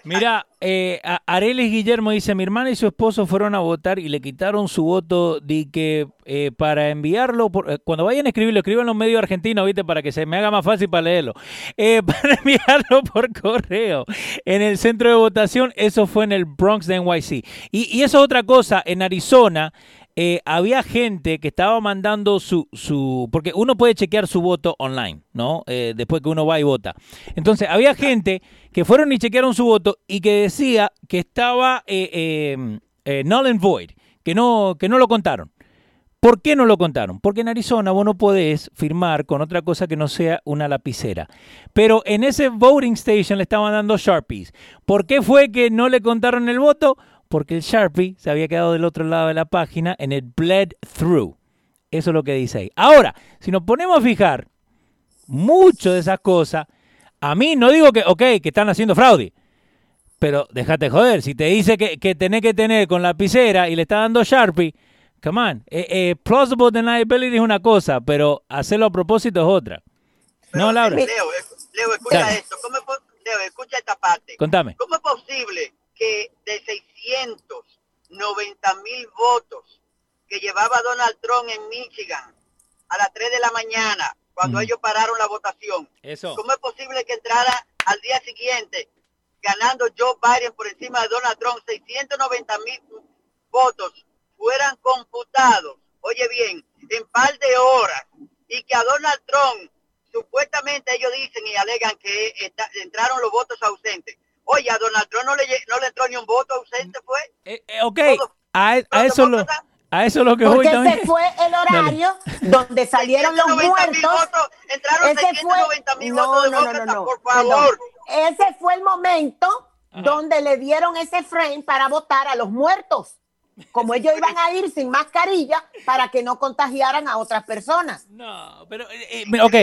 Mira, eh, Arelis Guillermo dice, mi hermana y su esposo fueron a votar y le quitaron su voto de que eh, para enviarlo, eh, cuando vayan a escribirlo, escriban medio argentino, ¿viste? Para que se me haga más fácil para leerlo. Eh, *laughs* para enviarlo por correo en el centro de votación, eso fue en el Bronx de NYC. Y, y eso es otra cosa, en Arizona eh, había gente que estaba mandando su, su, porque uno puede chequear su voto online, ¿no? Eh, después que uno va y vota. Entonces, había gente que fueron y chequearon su voto y que decía que estaba eh, null and void, que no, que no lo contaron. ¿Por qué no lo contaron? Porque en Arizona vos no podés firmar con otra cosa que no sea una lapicera. Pero en ese voting station le estaban dando Sharpies. ¿Por qué fue que no le contaron el voto? Porque el Sharpie se había quedado del otro lado de la página en el bled through. Eso es lo que dice ahí. Ahora, si nos ponemos a fijar, mucho de esas cosas, a mí no digo que, ok, que están haciendo fraude, pero déjate joder, si te dice que, que tenés que tener con lapicera y le está dando Sharpie, come on, eh, eh, plausible deniability es una cosa, pero hacerlo a propósito es otra. no, Laura. Leo, Leo escucha esto. ¿Cómo Leo, escucha esta parte. Contame. ¿Cómo es posible que de 690 mil votos que llevaba Donald Trump en Michigan a las 3 de la mañana, cuando ellos pararon la votación. Eso. ¿Cómo es posible que entrara al día siguiente ganando Joe Biden por encima de Donald Trump 690 mil votos fueran computados, oye bien, en par de horas y que a Donald Trump supuestamente ellos dicen y alegan que entraron los votos ausentes. Oye, a Donald Trump no le, no le entró ni un voto ausente, fue. Eh, eh, ok, a, e, a eso lo... A eso es lo que Porque voy ese fue el horario donde salieron los muertos. Votos, entraron ese fue mil no, votos no, no, no, por favor. Ese fue el momento donde le dieron ese frame para votar a los muertos. Como ellos iban a ir sin mascarilla para que no contagiaran a otras personas. No, pero, eh, ok,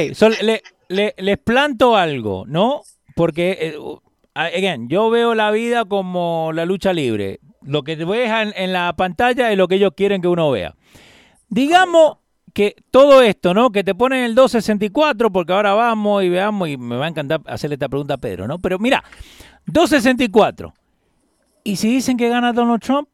le, le, les planto algo, ¿no? Porque again, yo veo la vida como la lucha libre. Lo que en, en la pantalla es lo que ellos quieren que uno vea. Digamos que todo esto, ¿no? Que te ponen el 264, porque ahora vamos y veamos, y me va a encantar hacerle esta pregunta a Pedro, ¿no? Pero mira, 264. ¿Y si dicen que gana Donald Trump?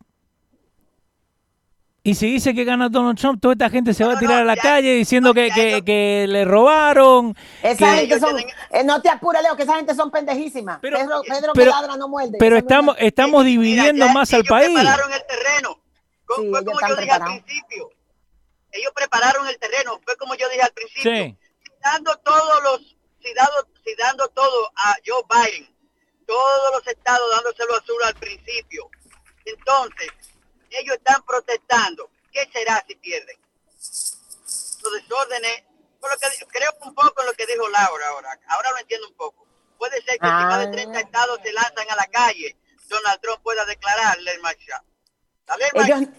Y si dice que gana Donald Trump, toda esta gente se va a tirar a la calle diciendo que, que, le robaron. Esa gente son, eh, no te apures, Leo, que esa gente son pendejísimas. Pero, Pedro, Pedro pero, ladra no muerde. Pero estamos, estamos dividiendo más al país. Ellos prepararon el terreno. Sí, fue como yo dije al principio. Ellos prepararon el terreno. Fue como yo dije al principio. Sí. dando todos los, si, dado, si dando todo a Joe Biden, todos los estados dándoselo azul al principio. Entonces, ellos están protestando. ¿Qué será si pierden? Los desórdenes, por lo que, creo un poco en lo que dijo Laura ahora. Ahora lo entiendo un poco. Puede ser que si más de 30 ah. estados se lanzan a la calle, Donald Trump pueda declarar ley marcial. La ley, marcial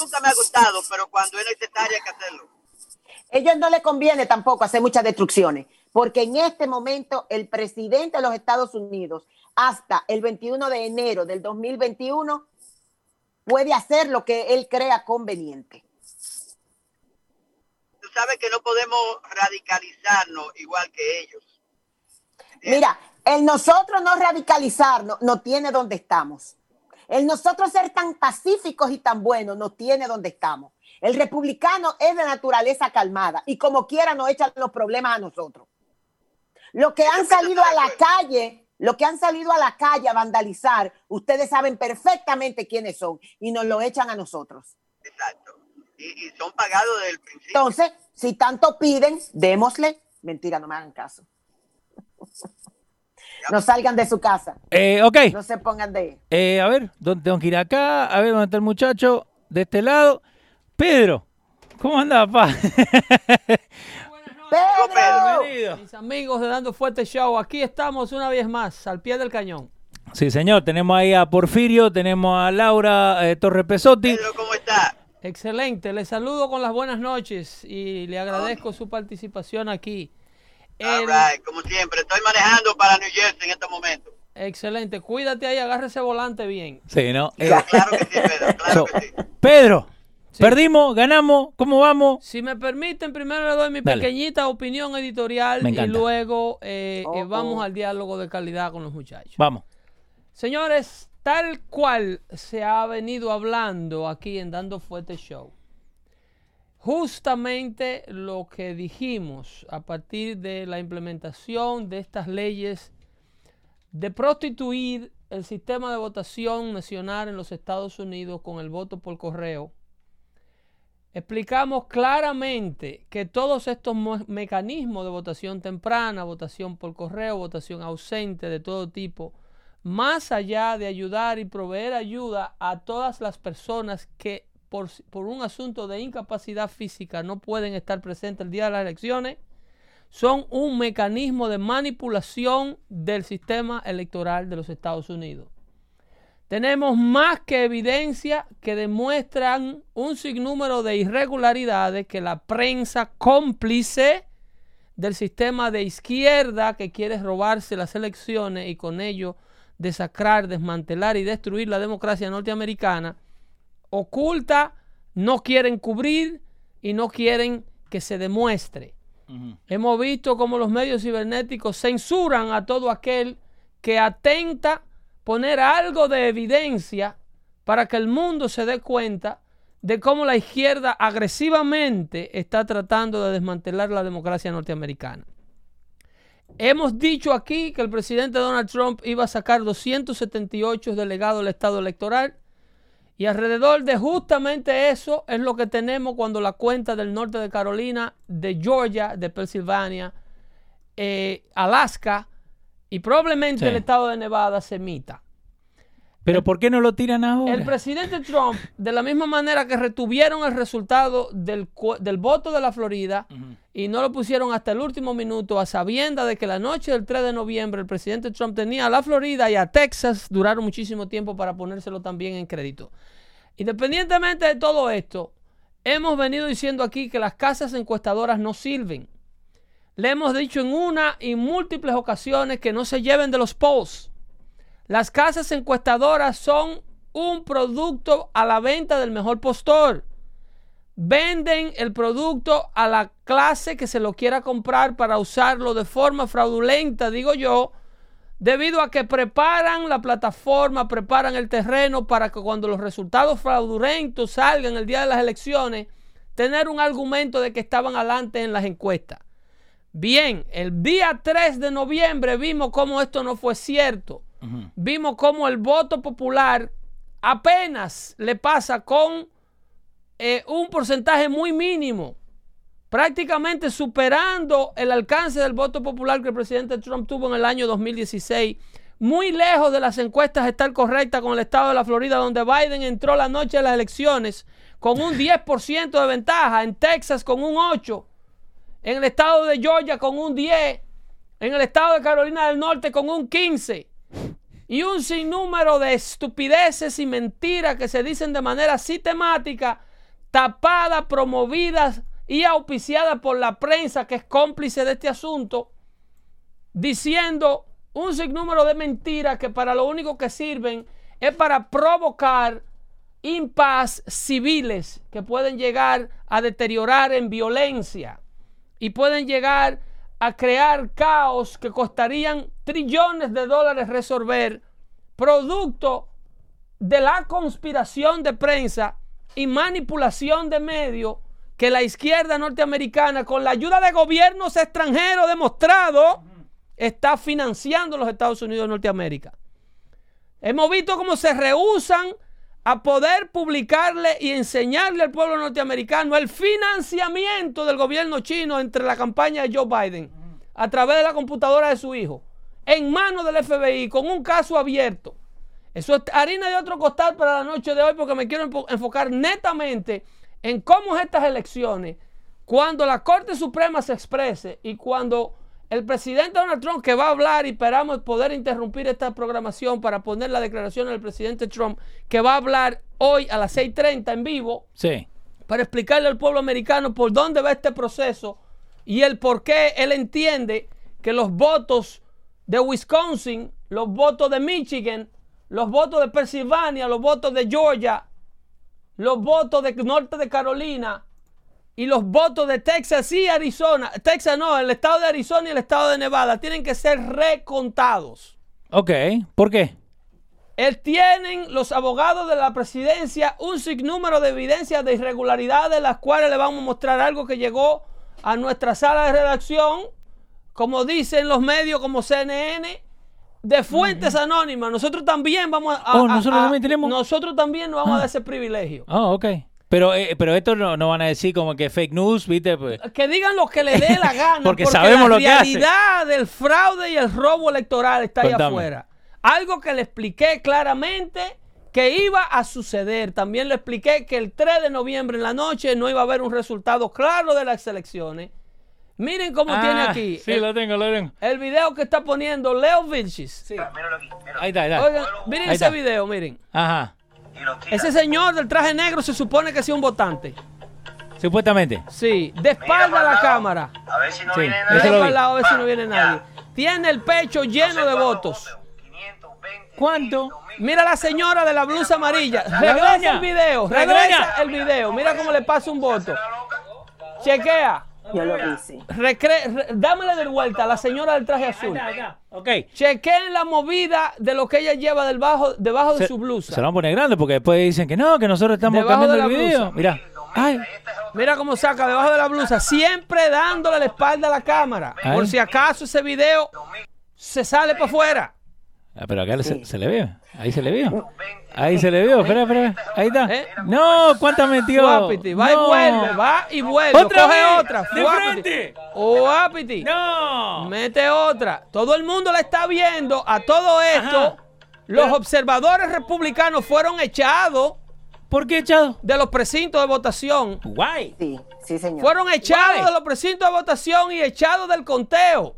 nunca me ha gustado, pero cuando es necesario hay que hacerlo. Ellos no le conviene tampoco hacer muchas destrucciones, porque en este momento el presidente de los Estados Unidos hasta el 21 de enero del 2021 puede hacer lo que él crea conveniente. Tú sabes que no podemos radicalizarnos igual que ellos. Mira, el nosotros no radicalizarnos no tiene donde estamos. El nosotros ser tan pacíficos y tan buenos no tiene donde estamos. El republicano es de naturaleza calmada y como quiera nos echan los problemas a nosotros. Los que han salido a la calle, los que han salido a la calle a vandalizar, ustedes saben perfectamente quiénes son y nos lo echan a nosotros. Exacto. Y, son pagados del principio. Entonces, si tanto piden, démosle. Mentira, no me hagan caso. No salgan de su casa. Eh, ok. No se pongan de. Eh, a ver, ¿dónde tengo que ir acá? A ver, ¿dónde está el muchacho? De este lado. Pedro, ¿cómo anda, papá? *laughs* Pedro. Mis amigos de Dando Fuerte Show, aquí estamos una vez más, al pie del cañón. Sí, señor, tenemos ahí a Porfirio, tenemos a Laura eh, Torre Pesotti. Pedro, ¿cómo está? Excelente, le saludo con las buenas noches y le agradezco su participación aquí. como siempre, estoy manejando para New Jersey en este momento. Excelente, cuídate ahí, agarre ese volante bien. Sí, ¿no? claro que sí, Pedro, claro que sí. Pedro, Perdimos, ganamos, ¿cómo vamos? Si me permiten, primero le doy mi pequeñita opinión editorial y luego eh, eh, vamos al diálogo de calidad con los muchachos. Vamos. Señores, tal cual se ha venido hablando aquí en Dando Fuerte Show, justamente lo que dijimos a partir de la implementación de estas leyes de prostituir el sistema de votación nacional en los Estados Unidos con el voto por correo explicamos claramente que todos estos mecanismos de votación temprana, votación por correo, votación ausente de todo tipo, más allá de ayudar y proveer ayuda a todas las personas que por, un asunto de incapacidad física no pueden estar presentes el día de las elecciones, son un mecanismo de manipulación del sistema electoral de los Estados Unidos. Tenemos más que evidencia que demuestran un sinnúmero de irregularidades que la prensa cómplice del sistema de izquierda que quiere robarse las elecciones y con ello desacrar, desmantelar y destruir la democracia norteamericana, oculta, no quieren cubrir y no quieren que se demuestre. Hemos visto cómo los medios cibernéticos censuran a todo aquel que atenta poner algo de evidencia para que el mundo se dé cuenta de cómo la izquierda agresivamente está tratando de desmantelar la democracia norteamericana. Hemos dicho aquí que el presidente Donald Trump iba a sacar 278 delegados del Estado electoral y alrededor de justamente eso es lo que tenemos cuando la cuenta del norte de Carolina, de Georgia, de Pensilvania, eh, Alaska, y probablemente el estado de Nevada se emita. ¿Pero por qué no lo tiran ahora? El presidente Trump, de la misma manera que retuvieron el resultado del, voto de la Florida y no lo pusieron hasta el último minuto, a sabienda de que la noche del 3 de noviembre el presidente Trump tenía a la Florida y a Texas, duraron muchísimo tiempo para ponérselo también en crédito. Independientemente de todo esto, hemos venido diciendo aquí que las casas encuestadoras no sirven. Le hemos dicho en una y múltiples ocasiones que no se lleven de los polls. Las casas encuestadoras son un producto a la venta del mejor postor. Venden el producto a la clase que se lo quiera comprar para usarlo de forma fraudulenta, digo yo, debido a que preparan la plataforma, preparan el terreno para que cuando los resultados fraudulentos salgan el día de las elecciones, tener un argumento de que estaban adelante en las encuestas. Bien, el día 3 de noviembre vimos cómo esto no fue cierto. Vimos cómo el voto popular apenas le pasa con eh, un porcentaje muy mínimo, prácticamente superando el alcance del voto popular que el presidente Trump tuvo en el año 2016. Muy lejos de las encuestas estar correcta con el estado de la Florida, donde Biden entró la noche de las elecciones con un 10% de ventaja, en Texas con un 8% en el estado de Georgia con un 10, en el estado de Carolina del Norte con un 15. Y un sinnúmero de estupideces y mentiras que se dicen de manera sistemática, tapadas, promovidas y auspiciadas por la prensa que es cómplice de este asunto, diciendo un sinnúmero de mentiras que para lo único que sirven es para provocar impas civiles que pueden llegar a deteriorar en violencia y pueden llegar a crear caos que costarían trillones de dólares resolver, producto de la conspiración de prensa y manipulación de medios que la izquierda norteamericana, con la ayuda de gobiernos extranjeros demostrado, está financiando los Estados Unidos de Norteamérica. Hemos visto cómo se rehusan a poder publicarle y enseñarle al pueblo norteamericano el financiamiento del gobierno chino entre la campaña de Joe Biden a través de la computadora de su hijo, en manos del FBI, con un caso abierto. Eso es harina de otro costal para la noche de hoy porque me quiero enfocar netamente en cómo es estas elecciones, cuando la Corte Suprema se exprese y cuando el presidente Donald Trump, que va a hablar y esperamos poder interrumpir esta programación para poner la declaración del presidente Trump, que va a hablar hoy a las 6.30 en vivo, sí. para explicarle al pueblo americano por dónde va este proceso y el por qué él entiende que los votos de Wisconsin, los votos de Michigan, los votos de Pensilvania, los votos de Georgia, los votos de norte de Carolina, y los votos de Texas y Arizona, Texas no, el estado de Arizona y el estado de Nevada tienen que ser recontados. Ok, ¿por qué? Él tienen los abogados de la presidencia un sinnúmero de evidencias de irregularidades, las cuales le vamos a mostrar algo que llegó a nuestra sala de redacción, como dicen los medios como CNN, de fuentes anónimas. Nosotros también vamos a, oh, nosotros, también tenemos... nosotros también nos vamos a dar ese privilegio. Ah, ok. Pero, eh, pero esto no, no, van a decir como que fake news, ¿viste? Pues que digan lo que le dé la gana. *laughs* porque, sabemos lo que hace. La realidad del fraude y el robo electoral está ahí afuera. Algo que le expliqué claramente que iba a suceder. También le expliqué que el 3 de noviembre en la noche no iba a haber un resultado claro de las elecciones. Miren cómo tiene Ah, aquí. Sí, el, lo tengo, lo tengo. el video que está poniendo Leo Vilchis. Sí. Ahí está, ahí está. Oigan, miren Ahí ese está. video, miren. Ajá. Ese señor del traje negro se supone que sea un votante. Supuestamente. Sí, de espalda a la cámara. A ver si no Sí, viene nadie. el lado a ver si no viene ya. nadie. Tiene el pecho lleno de votos. 520, ¿Cuánto? 1000. Mira la señora de la blusa amarilla. La Regresa el video. Regresa el video. Mira cómo le pasa un voto. Chequea. Yo lo sí. Recre- re- dámele de vuelta a la señora del traje azul. Ok. Chequeen la movida de lo que ella lleva del bajo- debajo de Se, su blusa. se lo van a poner grande porque después dicen que no, que nosotros estamos Debajo cambiando de el la video. blusa. Mira. Ay, Mira cómo saca debajo de la blusa, siempre dándole la espalda a la cámara. Ay. Por si acaso ese video se sale para afuera. Ah, pero acá se, se le ve. Ahí se le vio. Ahí se le vio. Espera, espera. Ahí está. ¿Eh? No, ¿cuánta metió? Guapiti, va y vuelve, va y vuelve. ¡Otra Coge vez! otra. ¡De Guapiti. frente! Guapiti. No. Mete otra. Todo el mundo la está viendo. A todo esto, Ajá. los observadores republicanos fueron echados ¿Por qué echado? de los precintos de votación. Guay. Sí, sí, señor. Fueron echados Guay. de los precintos de votación y echados del conteo.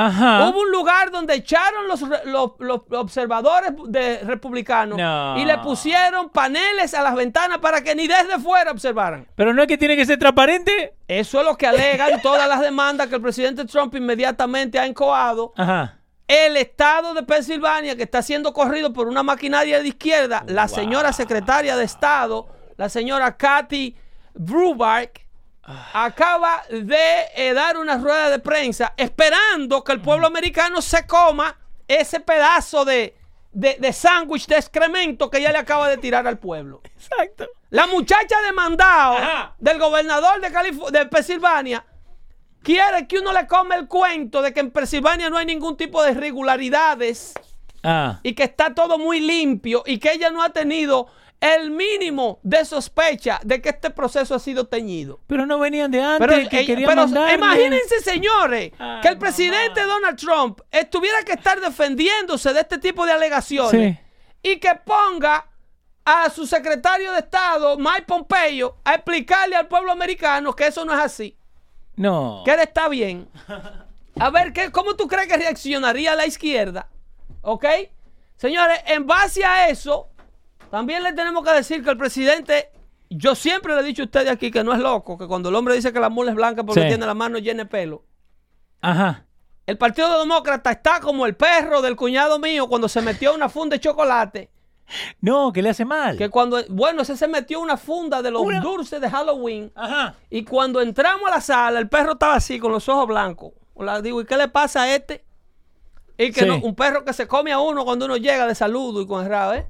Ajá. Hubo un lugar donde echaron los, re- los- los observadores de republicanos No. y le pusieron paneles a las ventanas para que ni desde fuera observaran. Pero no es que tiene que ser transparente. Eso es lo que alegan *laughs* todas las demandas que el presidente Trump inmediatamente ha encoado. Ajá. El estado de Pensilvania, que está siendo corrido por una maquinaria de izquierda, la señora secretaria de Estado, la señora Kathy Brubark, acaba de eh, dar una rueda de prensa esperando que el pueblo americano se coma ese pedazo de, de, de sándwich de excremento que ella le acaba de tirar al pueblo. Exacto. La muchacha demandado Ajá. del gobernador de, Calif- de Pensilvania quiere que uno le come el cuento de que en Pensilvania no hay ningún tipo de irregularidades Ah. y que está todo muy limpio y que ella no ha tenido el mínimo de sospecha de que este proceso ha sido teñido. Pero no venían de antes Pero, que querían pero imagínense, señores, Ay, que el presidente. Donald Trump estuviera que estar defendiéndose de este tipo de alegaciones Sí. y que ponga a su secretario de Estado, Mike Pompeo, a explicarle al pueblo americano que eso no es así, No. que él está bien. A ver, ¿qué, ¿cómo tú crees que reaccionaría la izquierda? ¿Ok? Señores, en base a eso, también le tenemos que decir que el presidente, yo siempre le he dicho a ustedes aquí que no es loco, que cuando el hombre dice que la mula es blanca porque Sí. tiene la mano llena de pelo. Ajá. El Partido Demócrata está como el perro del cuñado mío cuando se metió una funda de chocolate. No, que le hace mal. Que cuando, bueno, ese se metió una funda de los Una- dulces de Halloween. Ajá. Y cuando entramos a la sala, el perro estaba así, con los ojos blancos. La digo, ¿y qué le pasa a este? Y que Sí. no- un perro que se come a uno cuando uno llega de saludo y con el rabo, ¿eh?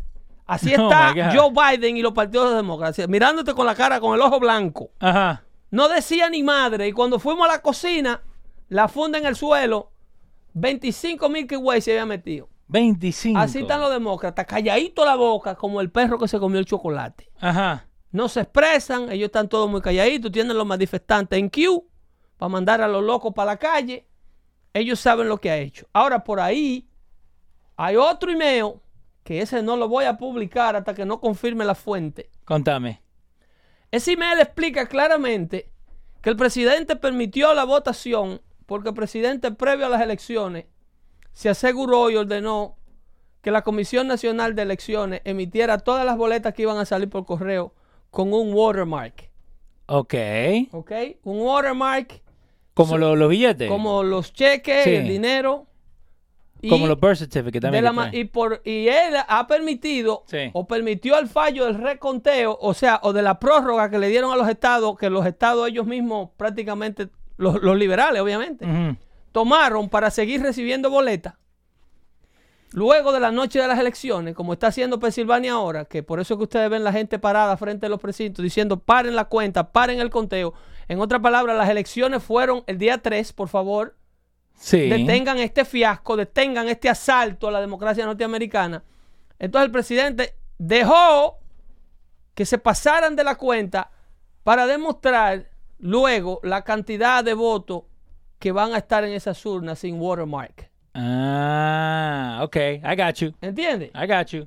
Así *laughs* oh está Joe Biden y los partidos demócratas, mirándote con la cara, con el ojo blanco. Ajá. No decía ni madre. Y cuando fuimos a la cocina, la funda en el suelo, 25 mil Kiwis se había metido. 25. Así están los demócratas, calladito la boca, como el perro que se comió el chocolate. Ajá. No se expresan, ellos están todos muy calladitos, tienen los manifestantes en Q para mandar a los locos para la calle. Ellos saben lo que ha hecho. Ahora por ahí hay otro email que ese no lo voy a publicar hasta que no confirme la fuente. Contame. Ese email explica claramente que el presidente permitió la votación porque el presidente previo a las elecciones se aseguró y ordenó que la Comisión Nacional de Elecciones emitiera todas las boletas que iban a salir por correo con un watermark. Ok. Ok, un watermark. Como los billetes. Como los cheques, el dinero. Como los birth certificates también. y, por, y él ha permitido o permitió el fallo del reconteo, o sea, o de la prórroga que le dieron a los estados, que los estados ellos mismos prácticamente, los, liberales obviamente, tomaron para seguir recibiendo boletas. Luego de la noche de las elecciones, como está haciendo Pensilvania ahora, que por eso es que ustedes ven la gente parada frente a los precintos diciendo paren la cuenta, paren el conteo. En otras palabras, las elecciones fueron el día 3, por favor. Detengan este fiasco, detengan este asalto a la democracia norteamericana. Entonces el presidente dejó que se pasaran de la cuenta para demostrar luego la cantidad de votos que van a estar en esas urnas sin watermark. Ah, ok, I got you. ¿Entiendes? I got you.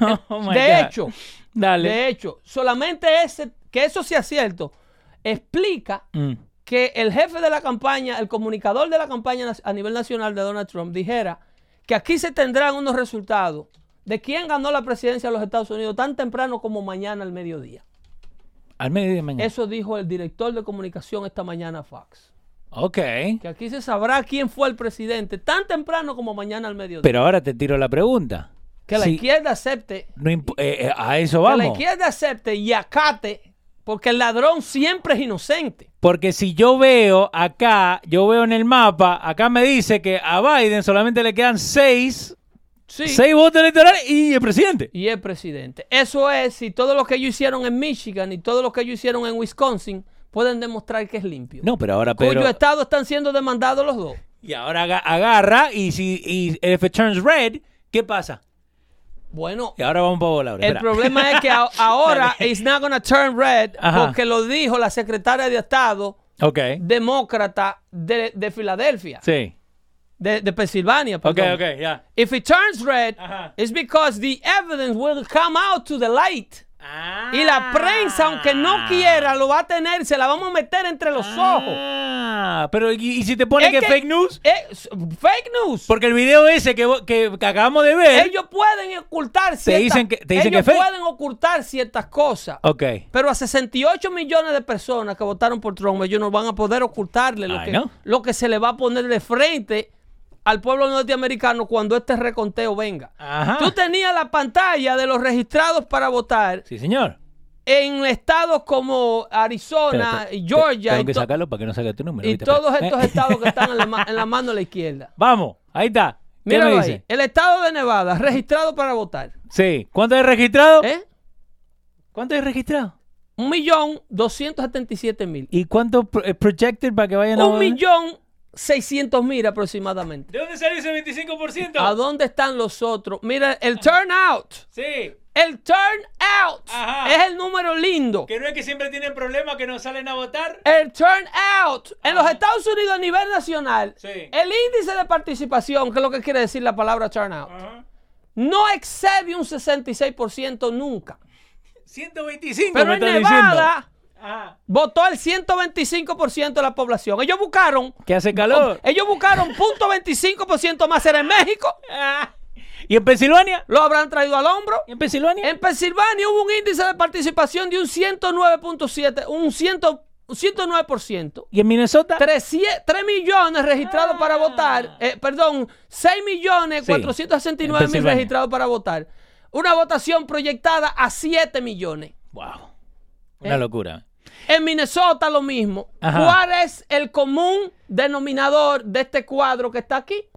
*laughs* Oh de hecho, Dale. de hecho, solamente ese, que eso sea cierto, explica mm. Que el jefe de la campaña, el comunicador de la campaña a nivel nacional de Donald Trump, dijera que aquí se tendrán unos resultados de quién ganó la presidencia de los Estados Unidos tan temprano como mañana al mediodía. Al mediodía mañana. Eso dijo el director de comunicación esta mañana Fox. Ok. Que aquí se sabrá quién fue el presidente tan temprano como mañana al mediodía. Pero ahora te tiro la pregunta. Que la izquierda acepte. Eh, eh, a eso vamos. Que la izquierda acepte y acate, porque el ladrón siempre es inocente. Porque si yo veo acá, yo veo en el mapa, acá me dice que a Biden solamente le quedan seis, seis votos electorales y el presidente. Y el presidente. Eso es si todo lo que ellos hicieron en Michigan y todo lo que ellos hicieron en Wisconsin pueden demostrar que es limpio. No, pero ahora Pedro... Cuyo estado están siendo demandados los dos. Y ahora agarra y si y if it turns red, ¿qué pasa? Bueno, y ahora vamos para volar. El problema es que *laughs* ahora it's not gonna turn red porque lo dijo la secretaria de Estado demócrata de, Filadelfia. Sí. De, de Pensilvania. Ok, ok, yeah. If it turns red, it's because the evidence will come out to the light. Y la prensa, aunque no ah. quiera, lo va a tener, se la vamos a meter entre los ojos. Ah, pero ¿y, si te pone que, fake news? fake news. Porque el video ese que, que, acabamos de ver. Ellos pueden ocultar ciertas, te dicen que, te dicen ellos que pueden ocultar ciertas cosas. Ok. Pero a 68 millones de personas que votaron por Trump, ellos no van a poder ocultarle lo, que, lo que se le va a poner de frente al pueblo norteamericano cuando este reconteo venga. Tú tenías la pantalla de los registrados para votar. Sí, señor. En estados como Arizona, Georgia. Tengo que sacarlo para que no salga tu número. Y todos estos estados que están en la, *laughs* mano de la izquierda. Vamos, ahí está. Ahí. El estado de Nevada, registrado para votar. Sí. ¿Cuánto hay registrado? ¿Eh? ¿Cuánto hay registrado? Un millón doscientos setenta y siete mil. ¿Y cuánto eh, projected para que vayan a Un millón 600 mil aproximadamente. ¿De dónde salió ese 25%? ¿A dónde están los otros? Mira, el turnout. Sí. El turnout es el número lindo. Que no es que siempre tienen problemas que no salen a votar. El turnout. En los Estados Unidos a nivel nacional, el índice de participación, que es lo que quiere decir la palabra turnout, no excede un 66% nunca. 125. Pero en Nevada, Votó el 125% de la población. Ellos buscaron. Que hace calor. *laughs* Ellos buscaron .25% más era en México. *laughs* ¿Y en Pensilvania? Lo habrán traído al hombro. ¿Y en Pensilvania? En Pensilvania hubo un índice de participación de un 109.7, un 109%. ¿Y en Minnesota? 3, millones registrados para ah. votar. Eh, perdón, 6 millones 469 mil registrados para votar. Una votación proyectada a 7 millones. Wow. Una eh, locura. En Minnesota lo mismo. ¿Cuál es el común denominador de este cuadro que está aquí?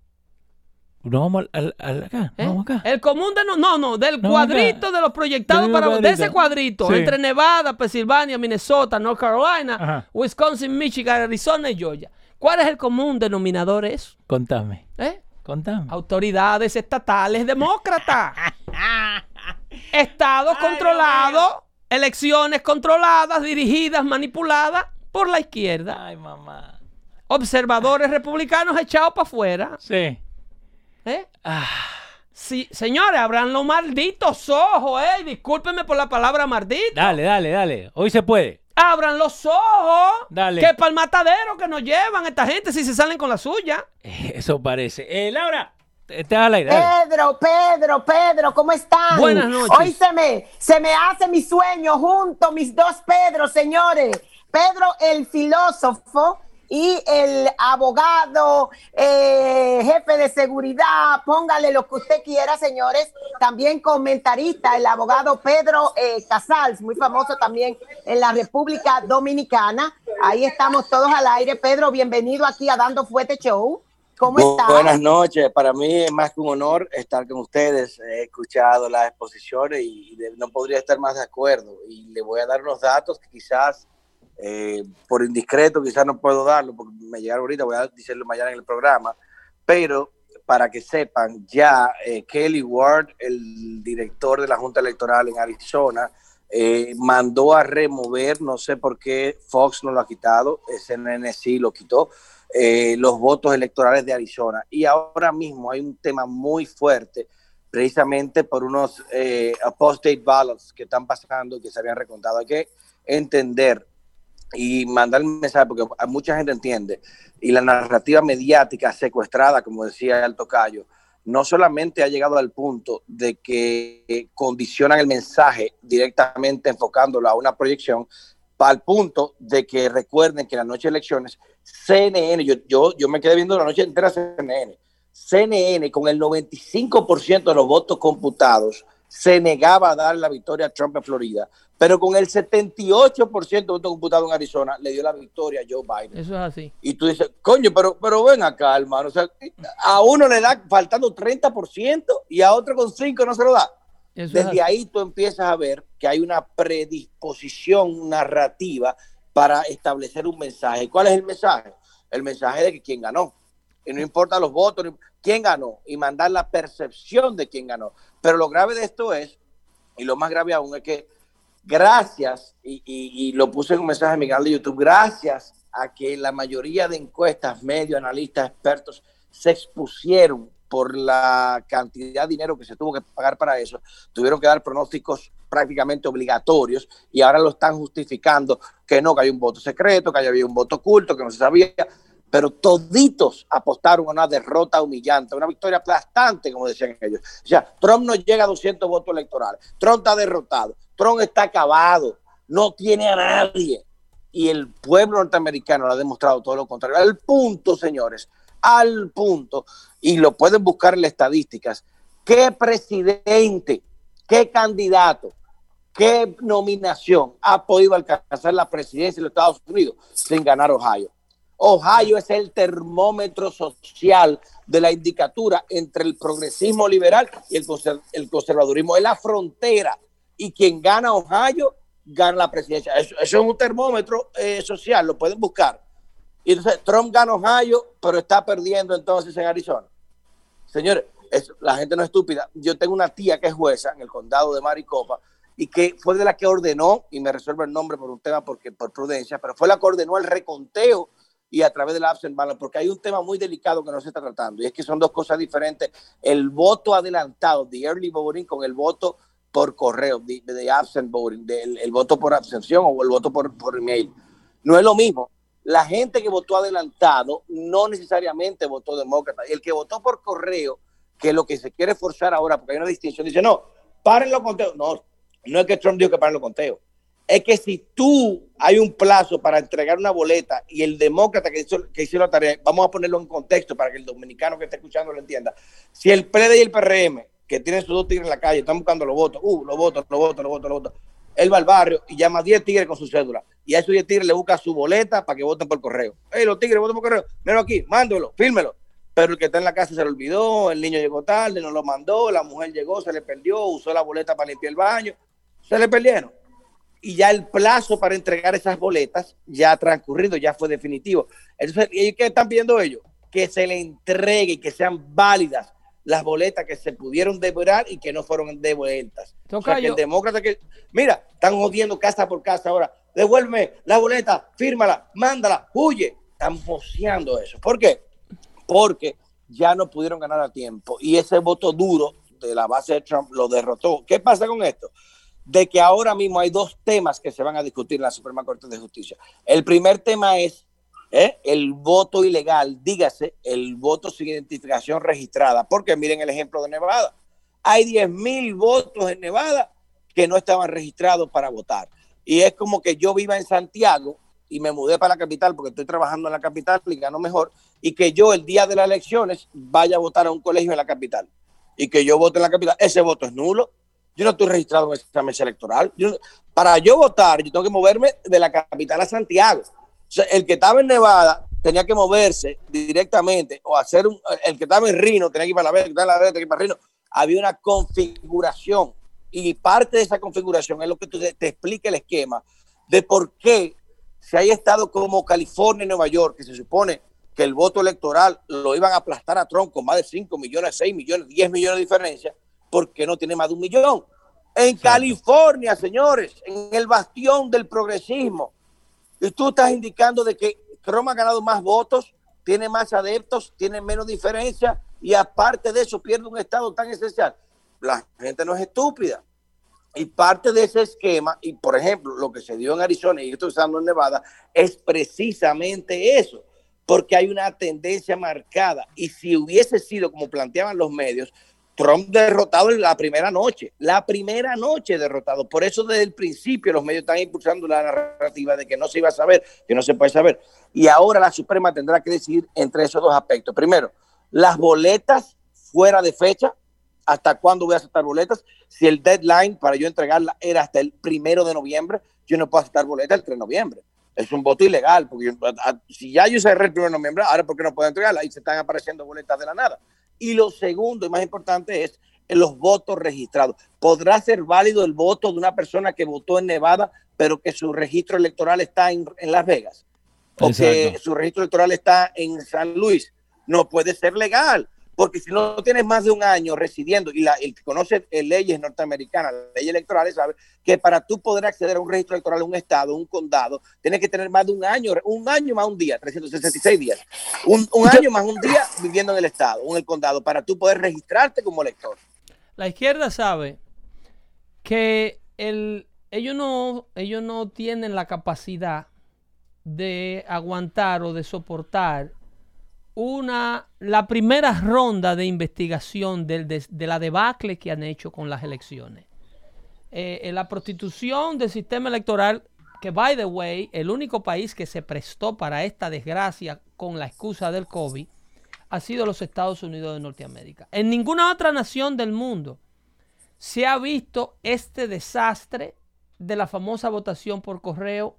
No vamos al, acá, ¿Eh? vamos acá. El común de no, no, no, del cuadrito de los proyectados para de ese cuadrito entre Nevada, Pensilvania, Minnesota, North Carolina, Wisconsin, Michigan, Arizona y Georgia. ¿Cuál es el común denominador eso? Contame. ¿Eh? Contame. Autoridades estatales demócratas. *laughs* Estados controlados, elecciones controladas, dirigidas, manipuladas por la izquierda. Ay, mamá. Observadores republicanos echados para afuera. Sí. ¿Eh? Ah. Sí, señores, abran los malditos ojos, eh. Discúlpenme por la palabra maldito. Dale, dale, dale. Hoy se puede. Abran los ojos. Dale. Que para el matadero que nos llevan esta gente si se salen con la suya. Eh, eso parece. Eh, Laura. Te al aire, Pedro, Pedro, Pedro, ¿cómo están? Buenas noches. Hoy se me, se me hace mi sueño junto, mis dos Pedro, señores. Pedro el filósofo y el abogado, eh, jefe de seguridad, póngale lo que usted quiera, señores. También comentarista, el abogado Pedro eh, Casals, muy famoso también en la República Dominicana. Ahí estamos todos al aire. Pedro, bienvenido aquí a Dando Fuerte Show. ¿Cómo estás? Buenas noches. Para mí es más que un honor estar con ustedes. He escuchado las exposiciones y no podría estar más de acuerdo. Y le voy a dar unos datos que quizás eh, por indiscreto quizás no puedo darlo porque me llegaron ahorita, voy a decirlo mañana en el programa, pero para que sepan, ya eh, Kelly Ward, el director de la Junta Electoral en Arizona, eh, mandó a remover, no sé por qué Fox no lo ha quitado, CNN sí lo quitó, los votos electorales de Arizona. Y ahora mismo hay un tema muy fuerte, precisamente por unos apostate ballots que están pasando, que se habían recontado. Hay que entender y mandar el mensaje, porque mucha gente entiende, y la narrativa mediática secuestrada, como decía el tocayo, no solamente ha llegado al punto de que condicionan el mensaje directamente enfocándolo a una proyección, para el punto de que recuerden que la noche de elecciones, CNN, yo, yo, yo me quedé viendo la noche entera CNN, CNN con el 95% de los votos computados se negaba a dar la victoria a Trump en Florida, pero con el 78% de votos computados en Arizona le dio la victoria a Joe Biden. Eso es así. Y tú dices, coño, pero, pero ven acá, hermano. O sea, a uno le da faltando 30% y a otro con 5 no se lo da. Desde ahí tú empiezas a ver que hay una predisposición narrativa para establecer un mensaje. ¿Cuál es el mensaje? El mensaje de que quién ganó. Y no importa los votos, quién ganó y mandar la percepción de quién ganó. Pero lo grave de esto es, y lo más grave aún es que gracias, y, lo puse en un mensaje en mi canal de YouTube, gracias a que la mayoría de encuestas, medios, analistas, expertos, se expusieron por la cantidad de dinero que se tuvo que pagar para eso, tuvieron que dar pronósticos prácticamente obligatorios y ahora lo están justificando que no, que hay un voto secreto, que había un voto oculto, que no se sabía, pero toditos apostaron a una derrota humillante, una victoria aplastante, como decían ellos. O sea, Trump no llega a 200 votos electorales, Trump está derrotado, Trump está acabado, no tiene a nadie. Y el pueblo norteamericano lo ha demostrado todo lo contrario. Al punto, señores, al punto, y lo pueden buscar en las estadísticas, qué presidente, qué candidato, qué nominación ha podido alcanzar la presidencia de los Estados Unidos sin ganar Ohio. Ohio es el termómetro social de la indicatura entre el progresismo liberal y el, conservadurismo. Es la frontera y quien gana Ohio gana la presidencia. Eso, es un termómetro eh, social, lo pueden buscar. Y entonces Trump gana Ohio, pero está perdiendo entonces en Arizona. Señores, la gente no es estúpida. Yo tengo una tía que es jueza en el condado de Maricopa y que fue de la que ordenó, y me resuelvo el nombre por un tema porque por prudencia, pero fue la que ordenó el reconteo y a través del absent ballot, porque hay un tema muy delicado que no se está tratando, y es que son dos cosas diferentes. El voto adelantado, the early voting, con el voto por correo, de, absent voting, del el voto por abstención o el voto por, por email. No es lo mismo. La gente que votó adelantado no necesariamente votó demócrata. Y el que votó por correo, que lo que se quiere forzar ahora, porque hay una distinción, dice, no, paren los conteos. No, no es que Trump dijo que paren los conteos. Es que si tú hay un plazo para entregar una boleta y el demócrata que hizo, que hizo la tarea, vamos a ponerlo en contexto para que el dominicano que está escuchando lo entienda. Si el PLD y el PRM que tiene sus dos tigres en la calle, están buscando los votos, uh, los votos, los votos, los votos, los votos. Él va al barrio y llama a 10 tigres con su cédula. Y a esos 10 tigres le busca su boleta para que voten por correo. Hey, los tigres voten por correo. Míralo aquí, mándelo, fírmelo. pero el que está en la casa se lo olvidó, el niño llegó tarde, no lo mandó, la mujer llegó, se le perdió, usó la boleta para limpiar el baño, se le perdieron. Y ya el plazo para entregar esas boletas ya ha transcurrido, ya fue definitivo. Entonces, ¿y qué están pidiendo ellos? Que se le entregue y que sean válidas las boletas que se pudieron devolver y que no fueron devueltas. O sea, que el demócrata que, mira, están jodiendo casa por casa ahora. Devuélveme la boleta, fírmala, mándala, huye. Están joseando eso. ¿Por qué? Porque ya no pudieron ganar a tiempo y ese voto duro de la base de Trump lo derrotó. ¿Qué pasa con esto? De que ahora mismo hay dos temas que se van a discutir en la Suprema Corte de Justicia. El primer tema es ¿eh? el voto ilegal, dígase, el voto sin identificación registrada. Porque miren el ejemplo de Nevada. Hay 10 mil votos en Nevada que no estaban registrados para votar. Y es como que yo viva en Santiago y me mudé para la capital porque estoy trabajando en la capital y gano mejor, y que yo el día de las elecciones vaya a votar a un colegio en la capital y que yo vote en la capital, ese voto es nulo. Yo no estoy registrado en esa mesa electoral. para yo votar, yo tengo que moverme de la capital a Santiago el que estaba en Nevada tenía que moverse directamente o hacer un, el que estaba en Rino tenía que ir para la vez, que estaba en la vez tenía que ir para Rino. Había una configuración y parte de esa configuración es lo que te, te explica el esquema de por qué si hay estados como California y Nueva York, que se supone que el voto electoral lo iban a aplastar a Trump con más de 5 millones, 6 millones, 10 millones de diferencia, porque no tiene más de un millón. En California, señores, en el bastión del progresismo, y tú estás indicando de que Chrome ha ganado más votos, tiene más adeptos, tiene menos diferencia y aparte de eso pierde un estado tan esencial. La gente no es estúpida. Y parte de ese esquema, y por ejemplo, lo que se dio en Arizona y estoy usando en Nevada, es precisamente eso, porque hay una tendencia marcada. Y si hubiese sido como planteaban los medios, Trump derrotado en la primera noche, la primera noche derrotado. Por eso desde el principio los medios están impulsando la narrativa de que no se iba a saber, que no se puede saber. Y ahora la Suprema tendrá que decidir entre esos dos aspectos. Primero, las boletas fuera de fecha, hasta cuándo voy a aceptar boletas. Si el deadline para yo entregarla era hasta el primero de noviembre, yo no puedo aceptar boletas el 3 de noviembre. Es un voto ilegal, porque si ya yo cerré el primero de noviembre, ahora ¿por qué no puedo entregarla? Y se están apareciendo boletas de la nada. Y lo segundo y más importante es los votos registrados. ¿Podrá ser válido el voto de una persona que votó en Nevada, pero que su registro electoral está en, Las Vegas? O que su registro electoral está en San Luis. No puede ser legal porque si no tienes más de un año residiendo, y la, el que conoce leyes norteamericanas, leyes electorales, sabe que para tú poder acceder a un registro electoral en un estado, un condado, tienes que tener más de un año, un año más un día, 366 días, un, año más un día viviendo en el estado, en el condado, para tú poder registrarte como elector. La izquierda sabe que el, ellos, no, ellos no tienen la capacidad de aguantar o de soportar una, la primera ronda de investigación de, la debacle que han hecho con las elecciones. Eh, la prostitución del sistema electoral, que by the way, el único país que se prestó para esta desgracia con la excusa del COVID, ha sido los Estados Unidos de Norteamérica. En ninguna otra nación del mundo se ha visto este desastre de la famosa votación por correo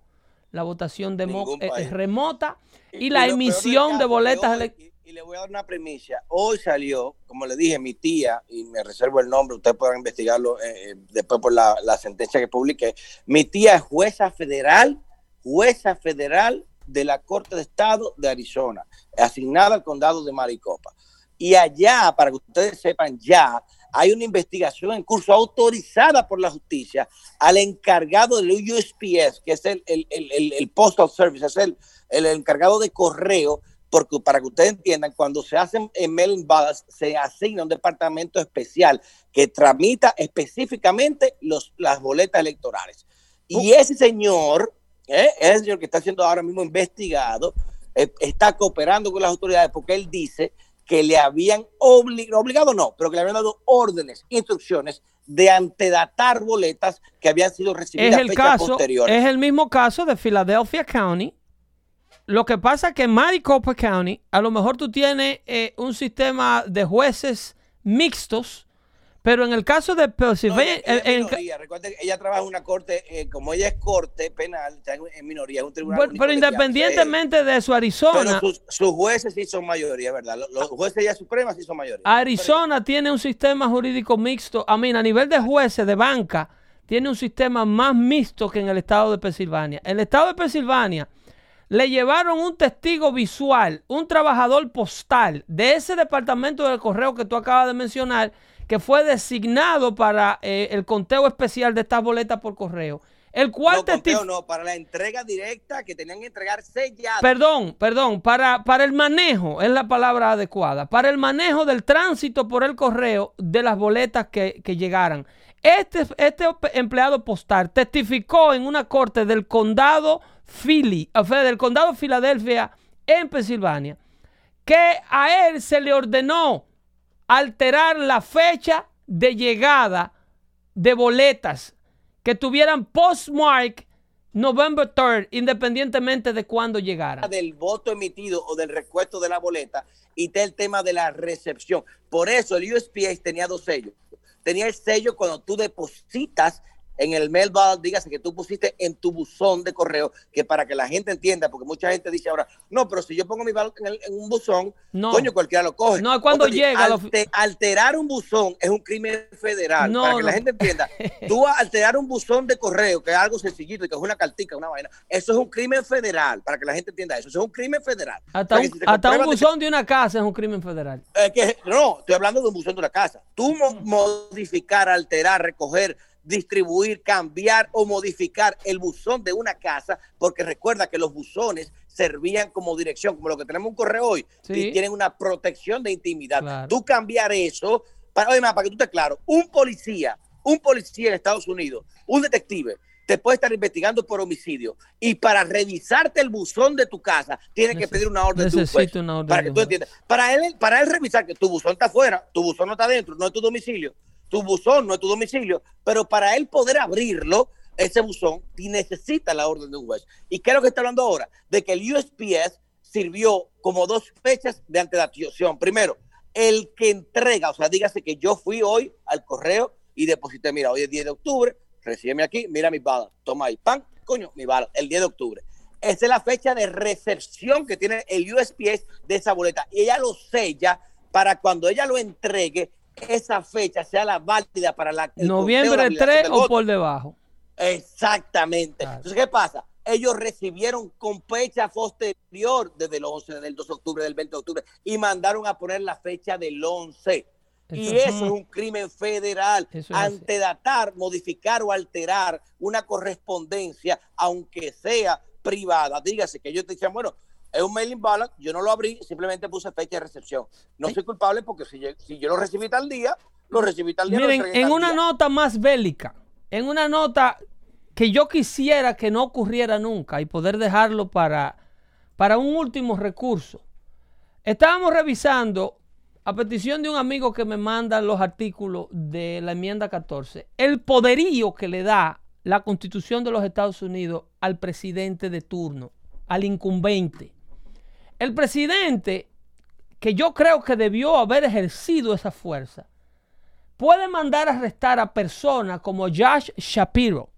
la votación eh, remota y, la emisión de boletas. Y, le voy a dar una primicia. Hoy salió, como le dije, mi tía, y me reservo el nombre, ustedes pueden investigarlo eh, eh, después por la, sentencia que publiqué. Mi tía es jueza federal, jueza federal de la Corte de Estado de Arizona, asignada al condado de Maricopa. Y allá, para que ustedes sepan, ya hay una investigación en curso autorizada por la justicia al encargado del USPS, que es el, el, Postal Service, es el, el encargado de correo, porque para que ustedes entiendan, cuando se hacen en mailing ballots, se asigna un departamento especial que tramita específicamente los, las boletas electorales. Y ese señor, ¿eh? ese señor que está siendo ahora mismo investigado, eh, está cooperando con las autoridades porque él dice que le habían obligado, obligado no, pero que le habían dado órdenes, instrucciones de antedatar boletas que habían sido recibidas es el caso, Es el mismo caso de Philadelphia County. Lo que pasa es que en Maricopa County, a lo mejor tú tienes eh, un sistema de jueces mixtos, Pero en el caso de Pennsylvania. ella, trabaja en una corte, eh, como ella es corte penal, está en, minoría, es un tribunal. Pero, independientemente de su Arizona. Pero sus, jueces sí son mayoría, ¿verdad? Los, jueces ya supremas sí son mayoría. Arizona tiene un sistema jurídico mixto. A mí, a nivel de jueces de banca, tiene un sistema más mixto que en el estado de Pensilvania. El estado de Pensilvania le llevaron un testigo visual, un trabajador postal de ese departamento del correo que tú acabas de mencionar que fue designado para eh, el conteo especial de estas boletas por correo. El cual no, no, para la entrega directa que tenían que entregar selladas. Perdón, perdón, para, para el manejo, es la palabra adecuada, para el manejo del tránsito por el correo de las boletas que, llegaran. Este, este empleado postal testificó en una corte del condado Philly, o sea, del condado Filadelfia en Pensilvania, que a él se le ordenó alterar la fecha de llegada de boletas que tuvieran postmark November 3rd, independientemente de cuándo llegara. Del voto emitido o del recuesto de la boleta y está el tema de la recepción. Por eso el USPS tenía dos sellos. Tenía el sello cuando tú depositas en el mail dígase que tú pusiste en tu buzón de correo, que para que la gente entienda, porque mucha gente dice ahora, no, pero si yo pongo mi ballot en, un buzón, coño, cualquiera lo coge. No, cuando llega. Alterar un buzón es un crimen federal, para que la gente entienda. *laughs* tú alterar un buzón de correo, que es algo sencillito, y que es una cartica, una vaina, eso es un crimen federal, para que la gente entienda eso. Eso es un crimen federal. Hasta un, buzón de, una casa es un crimen federal. que, no, estoy hablando de un buzón de una casa. Tú modificar, alterar, recoger distribuir, cambiar o modificar el buzón de una casa, porque recuerda que los buzones servían como dirección, como lo que tenemos un correo hoy, y tienen una protección de intimidad. Tú cambiar eso, para, para que tú te claro, un policía, un policía en Estados Unidos, un detective, te puede estar investigando por homicidio y para revisarte el buzón de tu casa tiene que pedir una orden de un para que tú entiendas. Para él, para él revisar que tu buzón está afuera, tu buzón no está dentro, no es tu domicilio, tu buzón no es tu domicilio, pero para él poder abrirlo, ese buzón necesita la orden de un juez. ¿Y qué es lo que está hablando ahora? De que el USPS sirvió como dos fechas de antelación. Primero, el que entrega, o sea, dígase que yo fui hoy al correo y deposité, mira, hoy es 10 de octubre, recíbeme aquí, mira mi bala, toma ahí, pan, coño, mi bala, el 10 de octubre. Esa es la fecha de recepción que tiene el USPS de esa boleta. Y ella lo sella para cuando ella lo entregue, esa fecha sea la válida para la... Noviembre 3 o por debajo. Exactamente. Entonces, ¿qué pasa? Ellos recibieron con fecha posterior desde el 11, del 2 de octubre, del 20 de octubre, y mandaron a poner la fecha del 11. y eso es un crimen federal. Antedatar, modificar o alterar una correspondencia, aunque sea privada. Dígase que ellos te decían, bueno, es un mailing ballot, yo no lo abrí, simplemente puse fecha de recepción. No soy culpable porque si yo, lo recibí tal día, lo recibí tal día. Miren, en una nota más bélica, en una nota que yo quisiera que no ocurriera nunca y poder dejarlo para, para un último recurso. Estábamos revisando, a petición de un amigo que me manda los artículos de la enmienda 14, el poderío que le da la constitución de los Estados Unidos al presidente de turno, al incumbente. El presidente, que yo creo que debió haber ejercido esa fuerza, puede mandar a arrestar a personas como Josh Shapiro.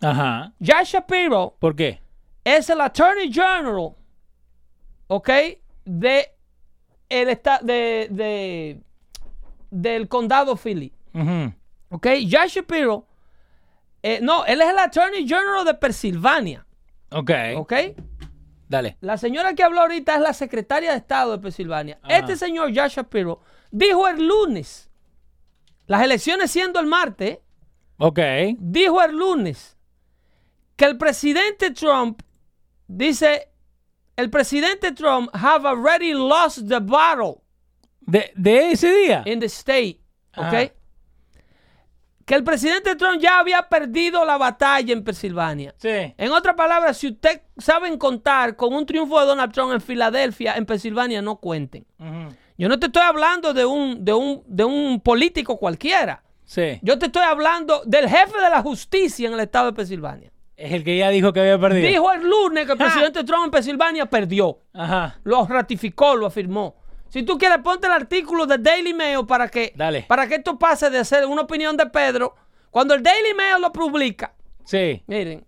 Ajá. Josh Shapiro. ¿Por qué? Es el Attorney General, ¿ok? De el de, de, del condado Philly. ¿Ok? Josh Shapiro. Eh, no, él es el Attorney General de Pensilvania. Ok. ¿Ok? Dale. La señora que habló ahorita es la secretaria de Estado de Pensilvania. Este señor Josh Shapiro dijo el lunes, las elecciones siendo el martes, ok, dijo el lunes que el presidente Trump dice, el presidente Trump have already lost the battle. De, ese día. In the state. Ok que el presidente Trump ya había perdido la batalla en Pensilvania. Sí. En otras palabras, si usted saben contar con un triunfo de Donald Trump en Filadelfia, en Pensilvania, no cuenten. Yo no te estoy hablando de un, de un, de un político cualquiera. Sí. Yo te estoy hablando del jefe de la justicia en el estado de Pensilvania. Es el que ya dijo que había perdido. Dijo el lunes que el presidente Trump en Pensilvania perdió. Ajá. Lo ratificó, lo afirmó. Si tú quieres, ponte el artículo de Daily Mail para que, para que esto pase de ser una opinión de Pedro. Cuando el Daily Mail lo publica. Sí. Miren.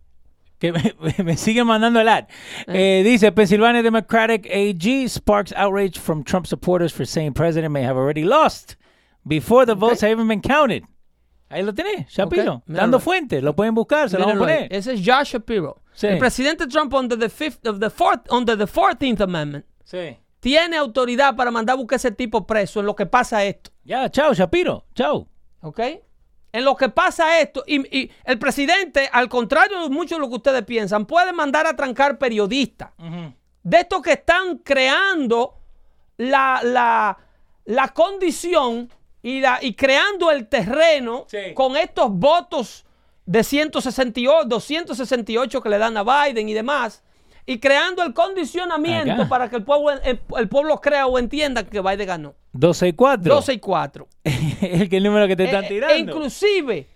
Que me, sigue mandando el ad. Eh. Eh, dice, Pennsylvania Democratic AG sparks outrage from Trump supporters for saying president may have already lost before the votes have even been counted. Ahí lo tenés, Shapiro. Dando fuentes, lo pueden buscar, se lo vamos a poner. Ese es Josh Shapiro. El presidente Trump under the, fifth, of the fourth, under the 14th Amendment sí. Tiene autoridad para mandar a buscar ese tipo preso en lo que pasa esto. Ya, chao, Shapiro, chao. ¿Ok? En lo que pasa esto, y, el presidente, al contrario de mucho de lo que ustedes piensan, puede mandar a trancar periodistas. De estos que están creando la, la, la condición y, la, y creando el terreno con estos votos de 168, 268 que le dan a Biden y demás, y creando el condicionamiento para que el pueblo, el, pueblo crea o entienda que Biden ganó. 12 y 4. 12 y 4. *laughs* es el número que te están eh, tirando. E inclusive,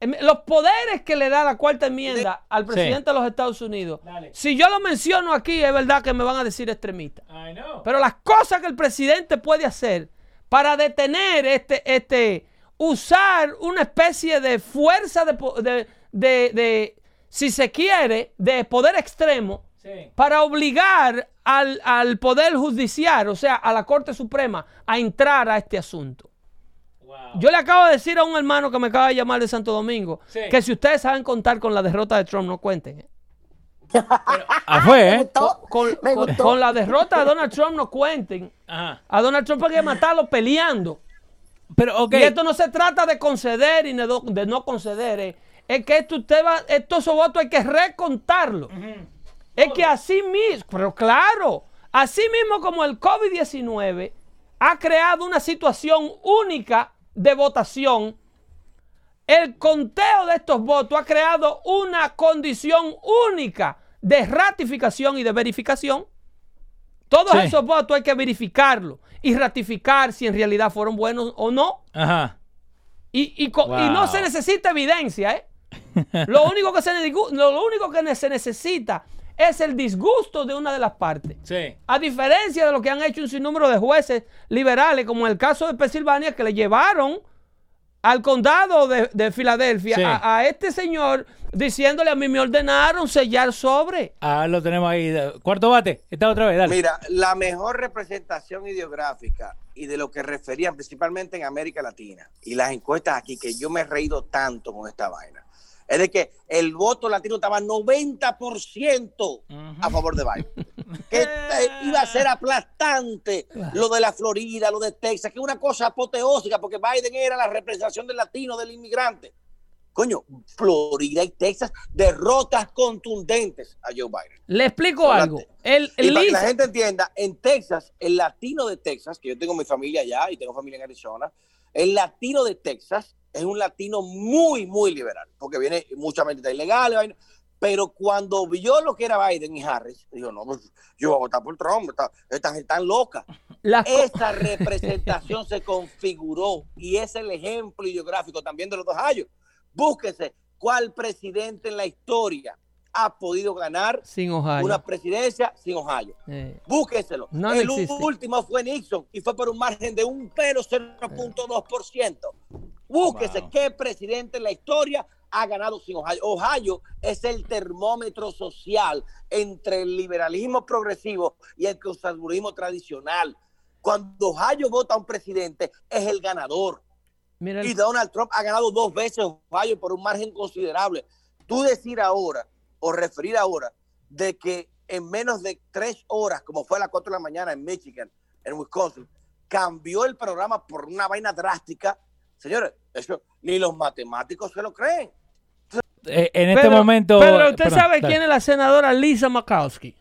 em, los poderes que le da la cuarta enmienda al presidente de los Estados Unidos. Si yo lo menciono aquí, es verdad que me van a decir extremista. Pero las cosas que el presidente puede hacer para detener este, este, usar una especie de fuerza de, de, si se quiere, de poder extremo para obligar al, al, Poder Judicial, o sea, a la Corte Suprema, a entrar a este asunto. Yo le acabo de decir a un hermano que me acaba de llamar de Santo Domingo que si ustedes saben contar con la derrota de Trump, no cuenten. ¿eh? *laughs* ah, fue, ¿eh? Con, la derrota de Donald Trump no cuenten. A Donald Trump hay que matarlo peleando. Pero, okay. Y esto no se trata de conceder y de, no conceder. Eh. Es que esto usted va, estos votos hay que recontarlo. Es que así mismo, pero claro, así mismo como el COVID-19 ha creado una situación única de votación, el conteo de estos votos ha creado una condición única de ratificación y de verificación. Todos esos votos hay que verificarlos y ratificar si en realidad fueron buenos o no. Ajá. Y, y, no se necesita evidencia, ¿eh? lo, único que se, lo único que se necesita es el disgusto de una de las partes. Sí. A diferencia de lo que han hecho un sinnúmero de jueces liberales, como en el caso de Pensilvania, que le llevaron al condado de, Filadelfia a, este señor diciéndole a mí me ordenaron sellar sobre. Ah, lo tenemos ahí. Cuarto bate, está otra vez, dale. Mira, la mejor representación ideográfica y de lo que referían principalmente en América Latina y las encuestas aquí, que yo me he reído tanto con esta vaina, es de que el voto latino estaba 90% a favor de Biden. *laughs* que iba a ser aplastante lo de la Florida, lo de Texas, que es una cosa apoteósica, porque Biden era la representación del latino, del inmigrante. Coño, Florida y Texas, derrotas contundentes a Joe Biden. Le explico algo. El, y para que la gente entienda, en Texas, el latino de Texas, que yo tengo mi familia allá y tengo familia en Arizona, el latino de Texas es un latino muy, muy liberal, porque viene mucha mente ilegal, pero cuando vio lo que era Biden y Harris, dijo, no, pues yo voy a votar por Trump, esta gente tan loca. Esa *laughs* representación se configuró y es el ejemplo ideográfico también de los dos años. Búsquese cuál presidente en la historia ha podido ganar sin una presidencia sin Ohio. Eh. El último fue Nixon y fue por un margen de un pelo 0.2%. Búsquese qué presidente en la historia ha ganado sin Ohio. Ohio es el termómetro social entre el liberalismo progresivo y el conservadurismo tradicional. Cuando Ohio vota a un presidente, es el ganador. Y Donald Trump ha ganado dos veces Ohio por un margen considerable. Tú decir ahora o referir ahora de que en menos de tres horas, como fue a las cuatro de la mañana en Michigan, en Wisconsin, cambió el programa por una vaina drástica Señores, eso ni los matemáticos se lo creen. Eh, en este momento. Pero usted sabe quién es la senadora Lisa Makowski.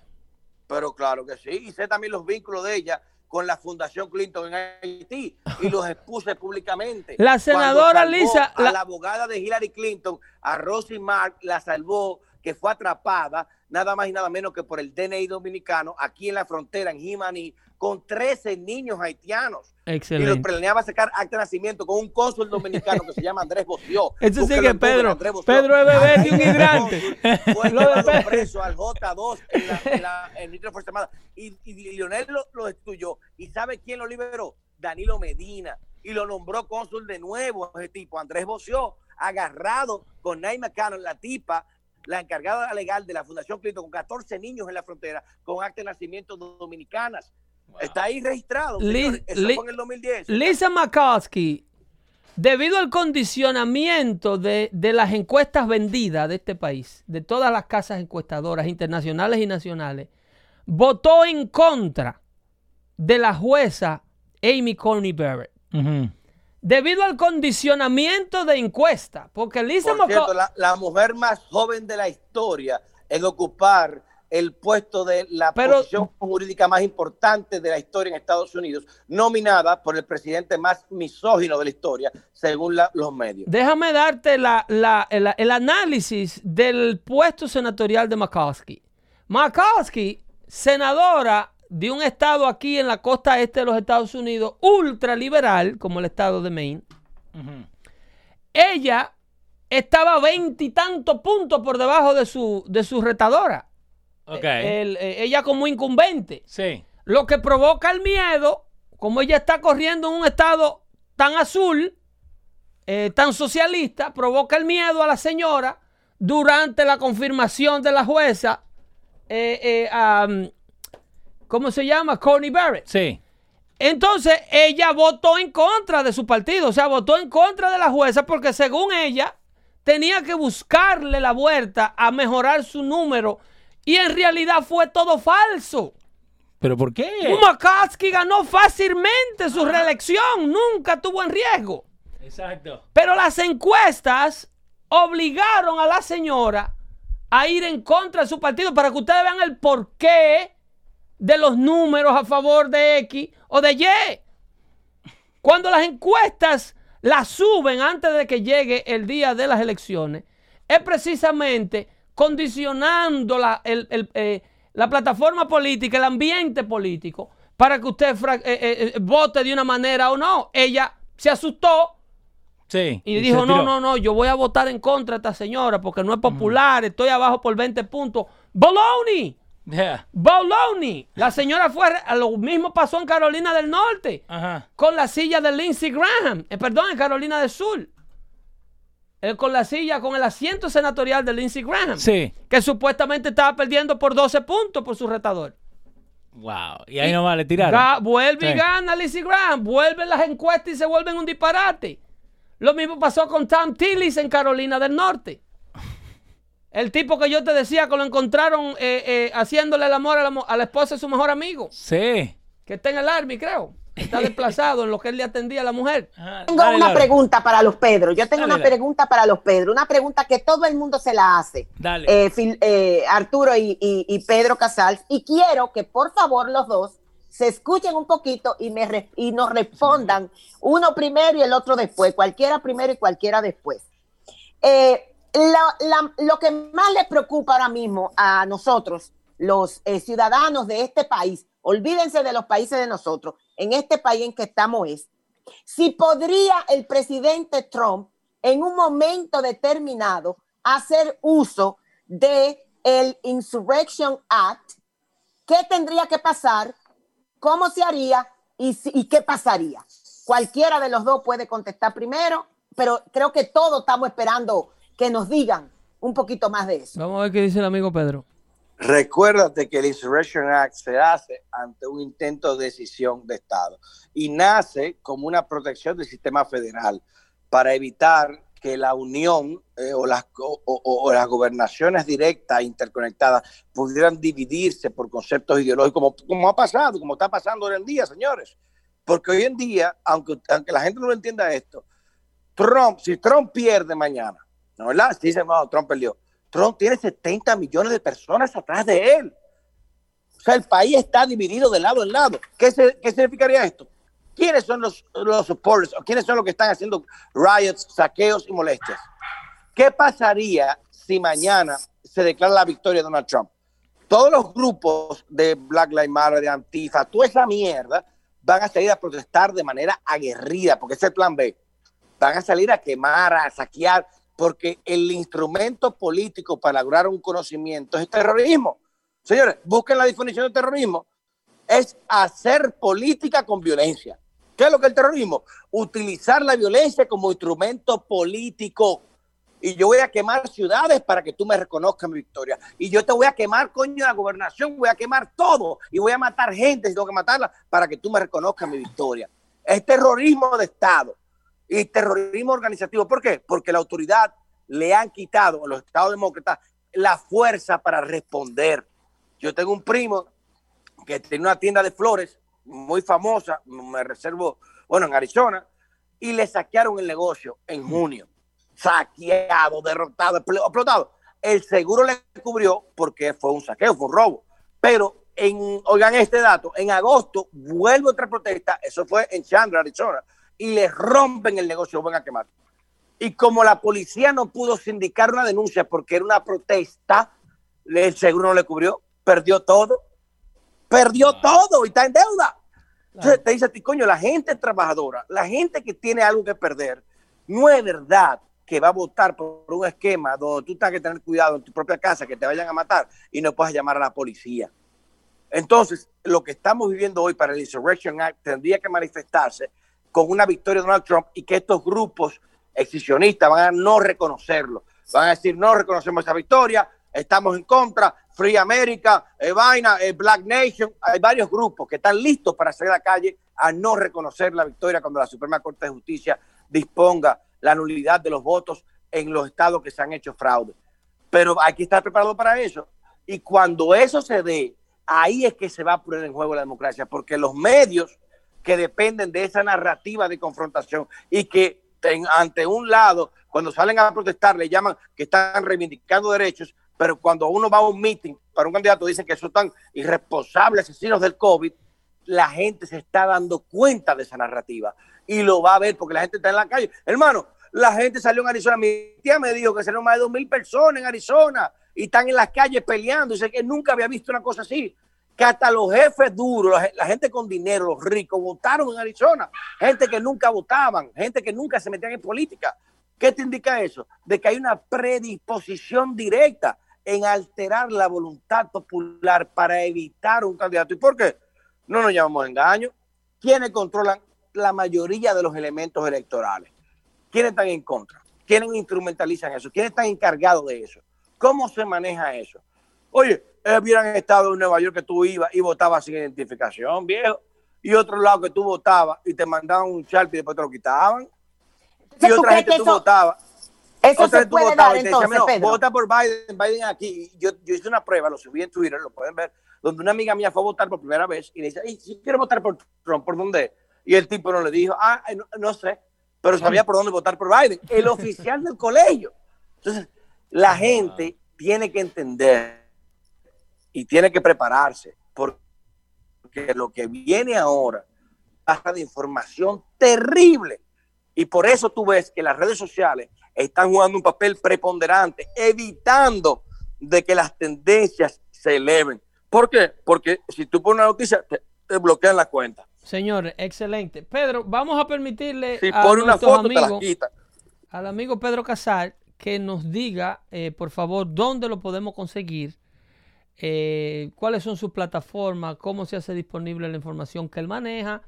Pero claro que sí. Y sé también los vínculos de ella con la Fundación Clinton en Haití y los expuse públicamente. La senadora Lisa. la... abogada de Hillary Clinton, a Rosie Mark, la salvó que fue atrapada nada más y nada menos que por el DNI dominicano aquí en la frontera, en Jimaní, con 13 niños haitianos. Excelente. Y los planeaba sacar acta de nacimiento con un cónsul dominicano que se llama Andrés Boció. *laughs* Eso sí que Pedro, Pedro es bebé de un *laughs* hidrante. Fue llevado preso al J2 en, la, en, la, en Fuerza Armada. Y, y, Lionel lo, lo destruyó. ¿Y sabe quién lo liberó? Danilo Medina. Y lo nombró cónsul de nuevo, ese tipo, Andrés Boció, agarrado con Naima Cano, la tipa la encargada legal de la Fundación Clinton con 14 niños en la frontera con acta de nacimiento dominicanas. Está ahí registrado. Liz, Eso fue en el 2010. Lisa McCoskey, debido al condicionamiento de, de, las encuestas vendidas de este país, de todas las casas encuestadoras internacionales y nacionales, votó en contra de la jueza Amy Coney Barrett debido al condicionamiento de encuesta. Porque Lisa Por cierto, la, mujer más joven de la historia en ocupar el puesto de la posición jurídica más importante de la historia en Estados Unidos, nominada por el presidente más misógino de la historia, según los medios. Déjame darte la, el, el, análisis del puesto senatorial de McCoskey. McCoskey, senadora de un estado aquí en la costa este de los Estados Unidos, ultraliberal, como el estado de Maine, ella estaba veintitantos puntos por debajo de su, de su retadora. Eh, ella como incumbente. Sí. Lo que provoca el miedo, como ella está corriendo en un estado tan azul, eh, tan socialista, provoca el miedo a la señora durante la confirmación de la jueza eh, ¿cómo se llama? Coney Barrett. Sí. Entonces ella votó en contra de su partido, o sea, votó en contra de la jueza porque según ella tenía que buscarle la vuelta a mejorar su número y en realidad fue todo falso. ¿Pero por qué? McCaskey ganó fácilmente su reelección, nunca tuvo en riesgo. Exacto. Pero las encuestas obligaron a la señora a ir en contra de su partido para que ustedes vean el por qué de los números a favor de X o de Y. Cuando las encuestas las suben antes de que llegue el día de las elecciones, es precisamente condicionando la, eh, la plataforma política, el ambiente político, para que usted eh, eh, vote de una manera o no. Ella se asustó Sí, y, dijo, no, no, no, yo voy a votar en contra de esta señora porque no es popular, estoy abajo por 20 puntos. ¡Bologna! Yeah. Bologna. La señora fue, lo mismo pasó en Carolina del Norte. Con la silla de Lindsey Graham. Eh, perdón, en Carolina del Sur. Eh, con la silla, con el asiento senatorial de Lindsey Graham. Sí. Que supuestamente estaba perdiendo por 12 puntos por su retador. Wow. Y ahí no nomás le tiraron. vuelve y gana Lindsey Graham. Vuelven las encuestas y se vuelven un disparate. Lo mismo pasó con Tom Tillis en Carolina del Norte. El tipo que yo te decía que lo encontraron eh, eh, haciéndole el amor a la, esposa de su mejor amigo. Sí. Que está en el Army, creo. Está desplazado en lo que él le atendía a la mujer. tengo una pregunta para los Pedro. Yo tengo una pregunta para los Pedro. Una pregunta que todo el mundo se la hace. Dale. Eh, Arturo y, Pedro Casals. Y quiero que por favor los dos se escuchen un poquito y, me, y nos respondan uno primero y el otro después. Cualquiera primero y cualquiera después. Eh, lo que más le preocupa ahora mismo a nosotros, los eh, ciudadanos de este país, olvídense de los países de nosotros, en este país en que estamos es, si podría el presidente Trump en un momento determinado hacer uso de el Insurrection Act, ¿qué tendría que pasar? ¿Cómo se haría? ¿Y, y qué pasaría? Cualquiera de los dos puede contestar primero, pero creo que todos estamos esperando que nos digan un poquito más de eso. Vamos a ver qué dice el amigo Pedro. Recuérdate que el Insurrection Act se hace ante un intento de decisión de Estado y nace como una protección del sistema federal para evitar que la unión eh, o, las, o, las gobernaciones directas interconectadas pudieran dividirse por conceptos ideológicos, como, como ha pasado, como está pasando hoy en día, señores. Porque hoy en día, aunque, aunque la gente no lo entienda esto, Trump, si Trump pierde mañana, ¿no verdad? Si dicen, no, Trump perdió. Trump tiene 70 millones de personas atrás de él. O sea, el país está dividido de lado en lado. ¿Qué, qué significaría esto? ¿Quiénes son los, los supporters? ¿Quiénes son los que están haciendo riots, saqueos y molestias? ¿Qué pasaría si mañana se declara la victoria de Donald Trump? Todos los grupos de Black Lives Matter, de Antifa, toda esa mierda, van a salir a protestar de manera aguerrida, porque ese es el plan B. Van a salir a quemar, a saquear, porque el instrumento político para lograr un conocimiento es terrorismo. Señores, busquen la definición de terrorismo. Es hacer política con violencia. ¿Qué es lo que es el terrorismo? Utilizar la violencia como instrumento político y yo voy a quemar ciudades para que tú me reconozcas mi victoria. Y yo te voy a quemar, coño, la gobernación, voy a quemar todo y voy a matar gente si tengo que matarla para que tú me reconozcas mi victoria. Es terrorismo de Estado y terrorismo organizativo. ¿Por qué? Porque la autoridad le han quitado a los Estados demócratas la fuerza para responder. Yo tengo un primo que tiene una tienda de flores muy famosa, me reservo, bueno, en Arizona, y le saquearon el negocio en junio saqueado, derrotado, explotado. El seguro le cubrió porque fue un saqueo, fue un robo. Pero, en, oigan este dato, en agosto vuelve otra protesta, eso fue en Chandler, Arizona, y le rompen el negocio, van a quemar. Y como la policía no pudo sindicar una denuncia porque era una protesta, el seguro no le cubrió, perdió todo, perdió todo y está en deuda. Entonces te dice a ti, coño, la gente trabajadora, la gente que tiene algo que perder, no es verdad que va a votar por un esquema donde tú tienes que tener cuidado en tu propia casa que te vayan a matar y no puedas llamar a la policía. Entonces, lo que estamos viviendo hoy para el Insurrection Act tendría que manifestarse con una victoria de Donald Trump y que estos grupos excisionistas van a no reconocerlo. Van a decir, no reconocemos esa victoria, estamos en contra, Free America, eh, Vaina, eh, Black Nation. Hay varios grupos que están listos para salir a la calle a no reconocer la victoria cuando la Suprema Corte de Justicia disponga la nulidad de los votos en los estados que se han hecho fraude. Pero hay que estar preparado para eso. Y cuando eso se dé, ahí es que se va a poner en juego la democracia, porque los medios que dependen de esa narrativa de confrontación y que ante un lado, cuando salen a protestar, le llaman que están reivindicando derechos, pero cuando uno va a un meeting para un candidato, dicen que son tan irresponsables asesinos del COVID, la gente se está dando cuenta de esa narrativa y lo va a ver porque la gente está en la calle. Hermano, la gente salió en Arizona. Mi tía me dijo que salieron más de dos mil personas en Arizona y están en las calles peleando. Dice que nunca había visto una cosa así. Que hasta los jefes duros, la, gente con dinero, los ricos, votaron en Arizona. Gente que nunca votaban, gente que nunca se metían en política. ¿Qué te indica eso? De que hay una predisposición directa en alterar la voluntad popular para evitar un candidato. ¿Y por qué? No nos llamamos engaño. ¿Quiénes controlan la mayoría de los elementos electorales? ¿Quiénes están en contra? ¿Quiénes instrumentalizan eso? ¿Quiénes están encargados de eso? ¿Cómo se maneja eso? Oye, hubieran estado en Nueva York que tú ibas y votabas sin identificación, viejo. Y otro lado que tú votabas y te mandaban un chat y después te lo quitaban. y otra gente que tú votabas. Eso se puede dar entonces, no, Vota por Biden, Biden aquí. Yo, yo hice una prueba, lo subí en Twitter, lo pueden ver donde una amiga mía fue a votar por primera vez y le dice, si quiero votar por Trump, ¿por dónde? Y el tipo no le dijo, ah, no, sé, pero sabía por dónde votar por Biden, el *laughs* oficial del colegio. Entonces, la gente tiene que entender y tiene que prepararse, porque lo que viene ahora pasa de información terrible. Y por eso tú ves que las redes sociales están jugando un papel preponderante, evitando de que las tendencias se eleven. ¿Por qué? Porque si tú pones una noticia, te, bloquean la cuenta. Señor, excelente. Pedro, vamos a permitirle si a una foto, al amigo Pedro Casal que nos diga, eh, por favor, dónde lo podemos conseguir, eh, cuáles son sus plataformas, cómo se hace disponible la información que él maneja.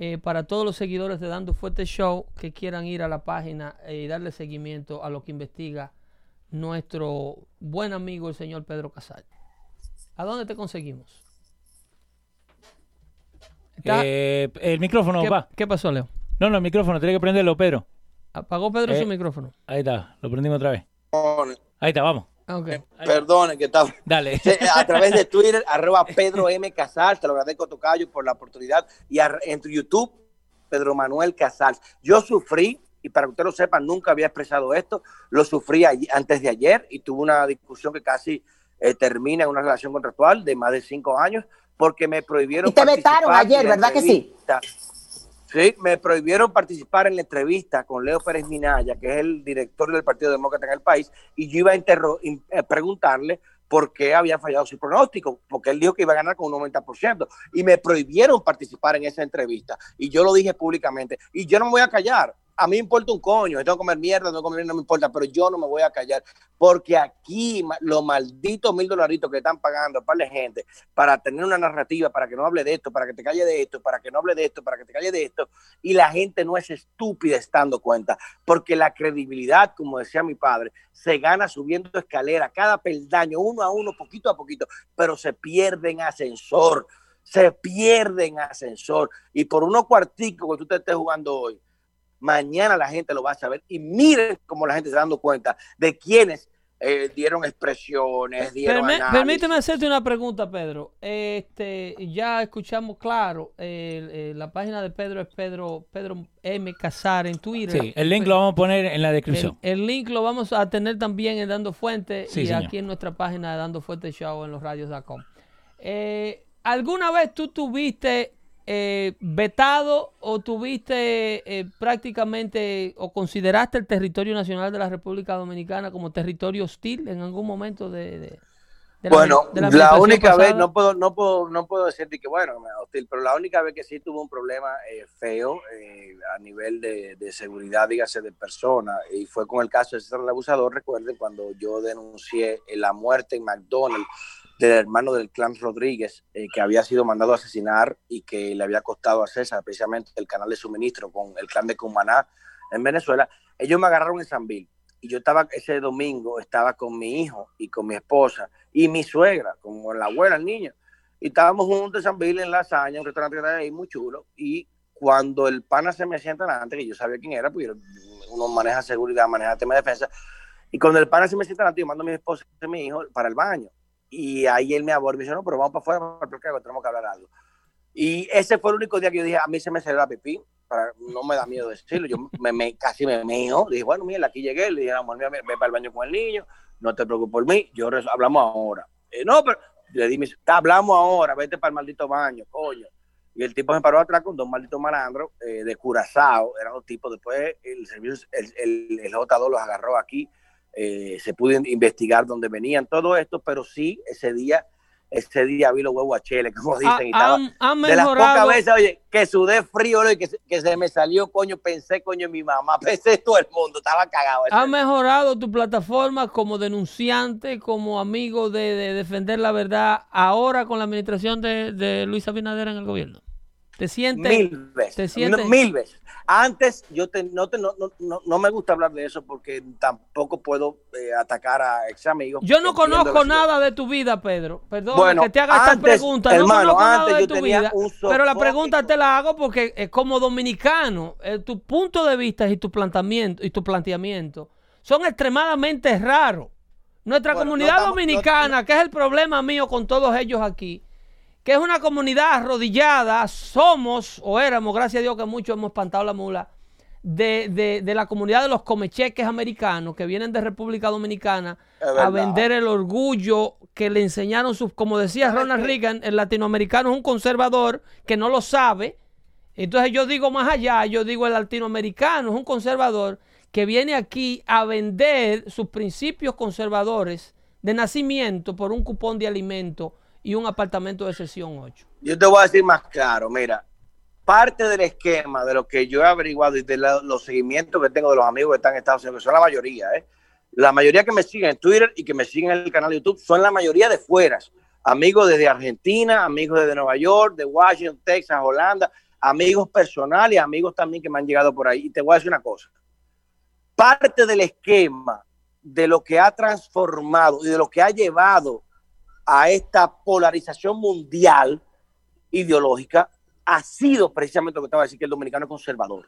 Eh, para todos los seguidores de Dando Fuerte Show que quieran ir a la página y darle seguimiento a lo que investiga nuestro buen amigo el señor Pedro Casal. ¿A dónde te conseguimos? Eh, el micrófono, ¿Qué, va. ¿Qué pasó, Leo? No, no, el micrófono, tiene que prenderlo, Pedro. ¿Apagó Pedro su eh, micrófono? Ahí está, lo prendimos otra vez. Ahí está, vamos. Okay. Perdone que estaba. Dale. *laughs* A través de Twitter, *laughs* arroba Pedro M. Casals, te lo agradezco, Tocayo, por la oportunidad. Y en tu YouTube, Pedro Manuel Casals. Yo sufrí, y para que usted lo sepa, nunca había expresado esto, lo sufrí antes de ayer y tuve una discusión que casi eh, termina en una relación contractual de más de cinco años porque me prohibieron. Y te vetaron ayer, ¿verdad que sí? Sí, me prohibieron participar en la entrevista con Leo Pérez Minaya, que es el director del Partido Demócrata en el país, y yo iba a eh, preguntarle por qué había fallado su pronóstico, porque él dijo que iba a ganar con un 90%, y me prohibieron participar en esa entrevista, y yo lo dije públicamente, y yo no me voy a callar, a mí me importa un coño, tengo que comer mierda, no comer no me importa, pero yo no me voy a callar, porque aquí los malditos mil dolaritos que están pagando para la gente, para tener una narrativa, para que no hable de esto, para que te calle de esto, para que no hable de esto, para que te calle de esto, y la gente no es estúpida estando cuenta, porque la credibilidad, como decía mi padre, se gana subiendo escalera, cada peldaño, uno a uno, poquito a poquito, pero se pierde en ascensor, se pierde en ascensor, y por unos cuarticos que tú te estés jugando hoy, mañana la gente lo va a saber y miren cómo la gente se está dando cuenta de quienes eh, dieron expresiones, dieron Permíteme hacerte una pregunta, Pedro. Este, ya escuchamos claro, la página de Pedro es Pedro, Pedro M. Casar en Twitter. Sí, el link lo vamos a poner en la descripción. El, link lo vamos a tener también en Dando Fuentes y aquí en nuestra página de Dando Fuentes Show en los radios.com. Eh, ¿Alguna vez tú tuviste eh, vetado o tuviste eh, prácticamente o consideraste el territorio nacional de la República Dominicana como territorio hostil en algún momento de, bueno la, única vez no puedo no puedo no puedo decir que bueno hostil pero la única vez que sí tuvo un problema eh, feo a nivel de, seguridad dígase de persona y fue con el caso de César el abusador recuerden cuando yo denuncié la muerte en McDonald's del hermano del clan Rodríguez, eh, que había sido mandado a asesinar y que le había costado a César precisamente el canal de suministro con el clan de Cumaná en Venezuela, ellos me agarraron en San Bill. Y yo estaba ese domingo, estaba con mi hijo y con mi esposa y mi suegra, como la abuela, el niño. Y estábamos juntos en San Bill en Lasaña, un restaurante ahí muy chulo. Y cuando el pana se me sienta delante, que yo sabía quién era, pues uno maneja seguridad, maneja tema de defensa. Y cuando el pana se me sienta delante, yo mando a mi esposa y a mi hijo para el baño y ahí él me abordó me dijo, no, pero vamos para afuera porque tenemos que hablar algo. Y ese fue el único día que yo dije, a mí se me salió la pipí, para, no me da miedo decirlo, yo me, me casi me meo, dije, bueno, mira, aquí llegué, le dije, amor, ve para el baño con el niño, no te preocupes por mí, yo hablamos ahora. Eh, no, pero le dije, hablamos ahora, vete para el maldito baño, coño. Y el tipo se paró atrás con dos malditos malandros eh, de Curazao, eran los tipos, después el servicio, el, el, el J2 los agarró aquí, eh, se pudo investigar dónde venían todo esto, pero sí, ese día, ese día vi los huevos a chele, como dicen, y estaba, de las pocas veces, oye, que sudé frío y que, que, se me salió, coño, pensé, coño, en mi mamá, *laughs* pensé todo el mundo, estaba cagado. ¿Ha mejorado tu plataforma como denunciante, como amigo de, defender la verdad, ahora con la administración de, de Luis Abinader en el gobierno? ¿Te sientes? Mil veces. mil veces. Antes yo no, no, no, me gusta hablar de eso porque tampoco puedo eh, atacar a ex amigos. Yo no conozco nada de tu vida, Pedro. Perdón que te haga esta pregunta. no conozco nada de tu vida. Pero la pregunta te la hago porque eh, como dominicano, eh, tu punto de vista y tu planteamiento y tu planteamiento son extremadamente raros. Nuestra comunidad dominicana, que es el problema mío con todos ellos aquí, que es una comunidad arrodillada, somos, o éramos, gracias a Dios que muchos hemos espantado la mula, de, la comunidad de los comecheques americanos que vienen de República Dominicana a vender el orgullo que le enseñaron sus, como decía Ronald Reagan, el latinoamericano es un conservador que no lo sabe. Entonces yo digo más allá, yo digo el latinoamericano es un conservador que viene aquí a vender sus principios conservadores de nacimiento por un cupón de alimento y un apartamento de sesión 8. Yo te voy a decir más claro, mira, parte del esquema de lo que yo he averiguado y de los seguimientos que tengo de los amigos que están en Estados Unidos, que son la mayoría, ¿eh? la mayoría que me siguen en Twitter y que me siguen en el canal de YouTube son la mayoría de fuera. Amigos desde Argentina, amigos desde Nueva York, de Washington, Texas, Holanda, amigos personales amigos también que me han llegado por ahí. Y te voy a decir una cosa. Parte del esquema de lo que ha transformado y de lo que ha llevado a esta polarización mundial ideológica ha sido precisamente lo que estaba a decir que el dominicano es conservador.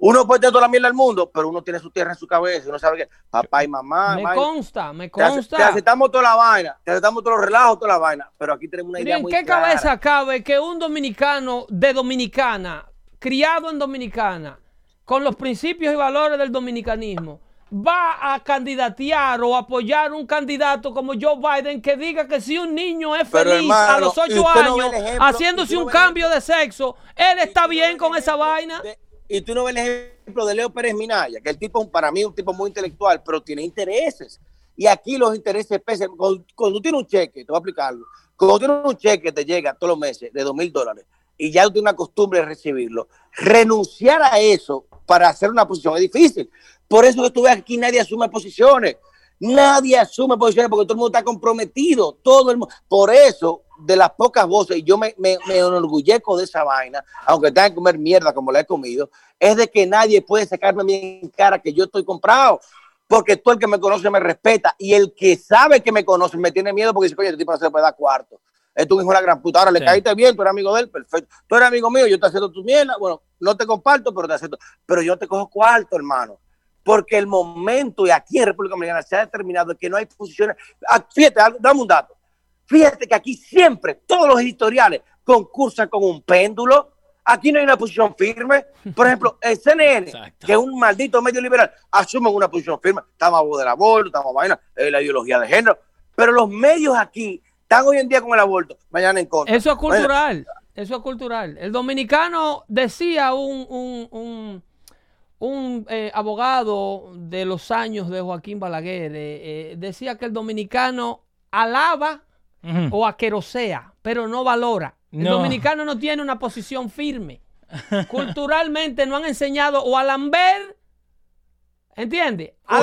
Uno puede tener toda la mierda del mundo, pero uno tiene su tierra en su cabeza. Uno sabe que papá y mamá. Me consta, me consta. Te, aceptamos toda la vaina, te aceptamos todos los relajos, toda la vaina. Pero aquí tenemos una idea ¿En qué cabeza cabe que un dominicano de Dominicana, criado en Dominicana, con los principios y valores del dominicanismo, va a candidatear o apoyar un candidato como Joe Biden que diga que si un niño es feliz a los ocho años haciéndose un cambio de sexo, él está bien con esa vaina? y tú no ves el ejemplo de Leo Pérez Minaya, que el tipo, para mí, es un tipo muy intelectual, pero tiene intereses. Y aquí los intereses pesan. Cuando, tú tienes un cheque, te voy a explicarlo. Cuando tú tienes un cheque te llega todos los meses de dos mil dólares y ya tú tienes una costumbre de recibirlo, renunciar a eso para hacer una posición es difícil. Por eso que tú ves aquí nadie asume posiciones. Nadie asume posiciones porque todo el mundo está comprometido. Todo el mundo. Por eso, de las pocas voces, y yo me, me, me enorgullezco de esa vaina, aunque tenga que comer mierda como la he comido, es de que nadie puede sacarme a mí en cara que yo estoy comprado. Porque todo el que me conoce me respeta y el que sabe que me conoce me tiene miedo porque dice, oye, este tipo no se puede dar cuarto. Es tu hijo una gran puta. Ahora le caíste bien, tú eres amigo de él, perfecto. Tú eres amigo mío, yo te acepto tu mierda. Bueno, no te comparto, pero te acepto. Pero yo te cojo cuarto, hermano porque el momento, y aquí en República Dominicana se ha determinado que no hay posiciones. Ah, fíjate, dame un dato. Fíjate que aquí siempre todos los editoriales concursan con un péndulo. Aquí no hay una posición firme. Por ejemplo, el CNN, que es un maldito medio liberal, asumen una posición firme. Estamos a voz del aborto, estamos a vaina, la ideología de género. Pero los medios aquí están hoy en día con el aborto, mañana en contra. Eso es cultural. Eso es cultural. El dominicano decía un un eh, abogado de los años de Joaquín Balaguer eh, eh, decía que el dominicano alaba o aquerosea, pero no valora. El dominicano no tiene una posición firme. *laughs* Culturalmente no han enseñado o a lamber, ¿entiendes? A,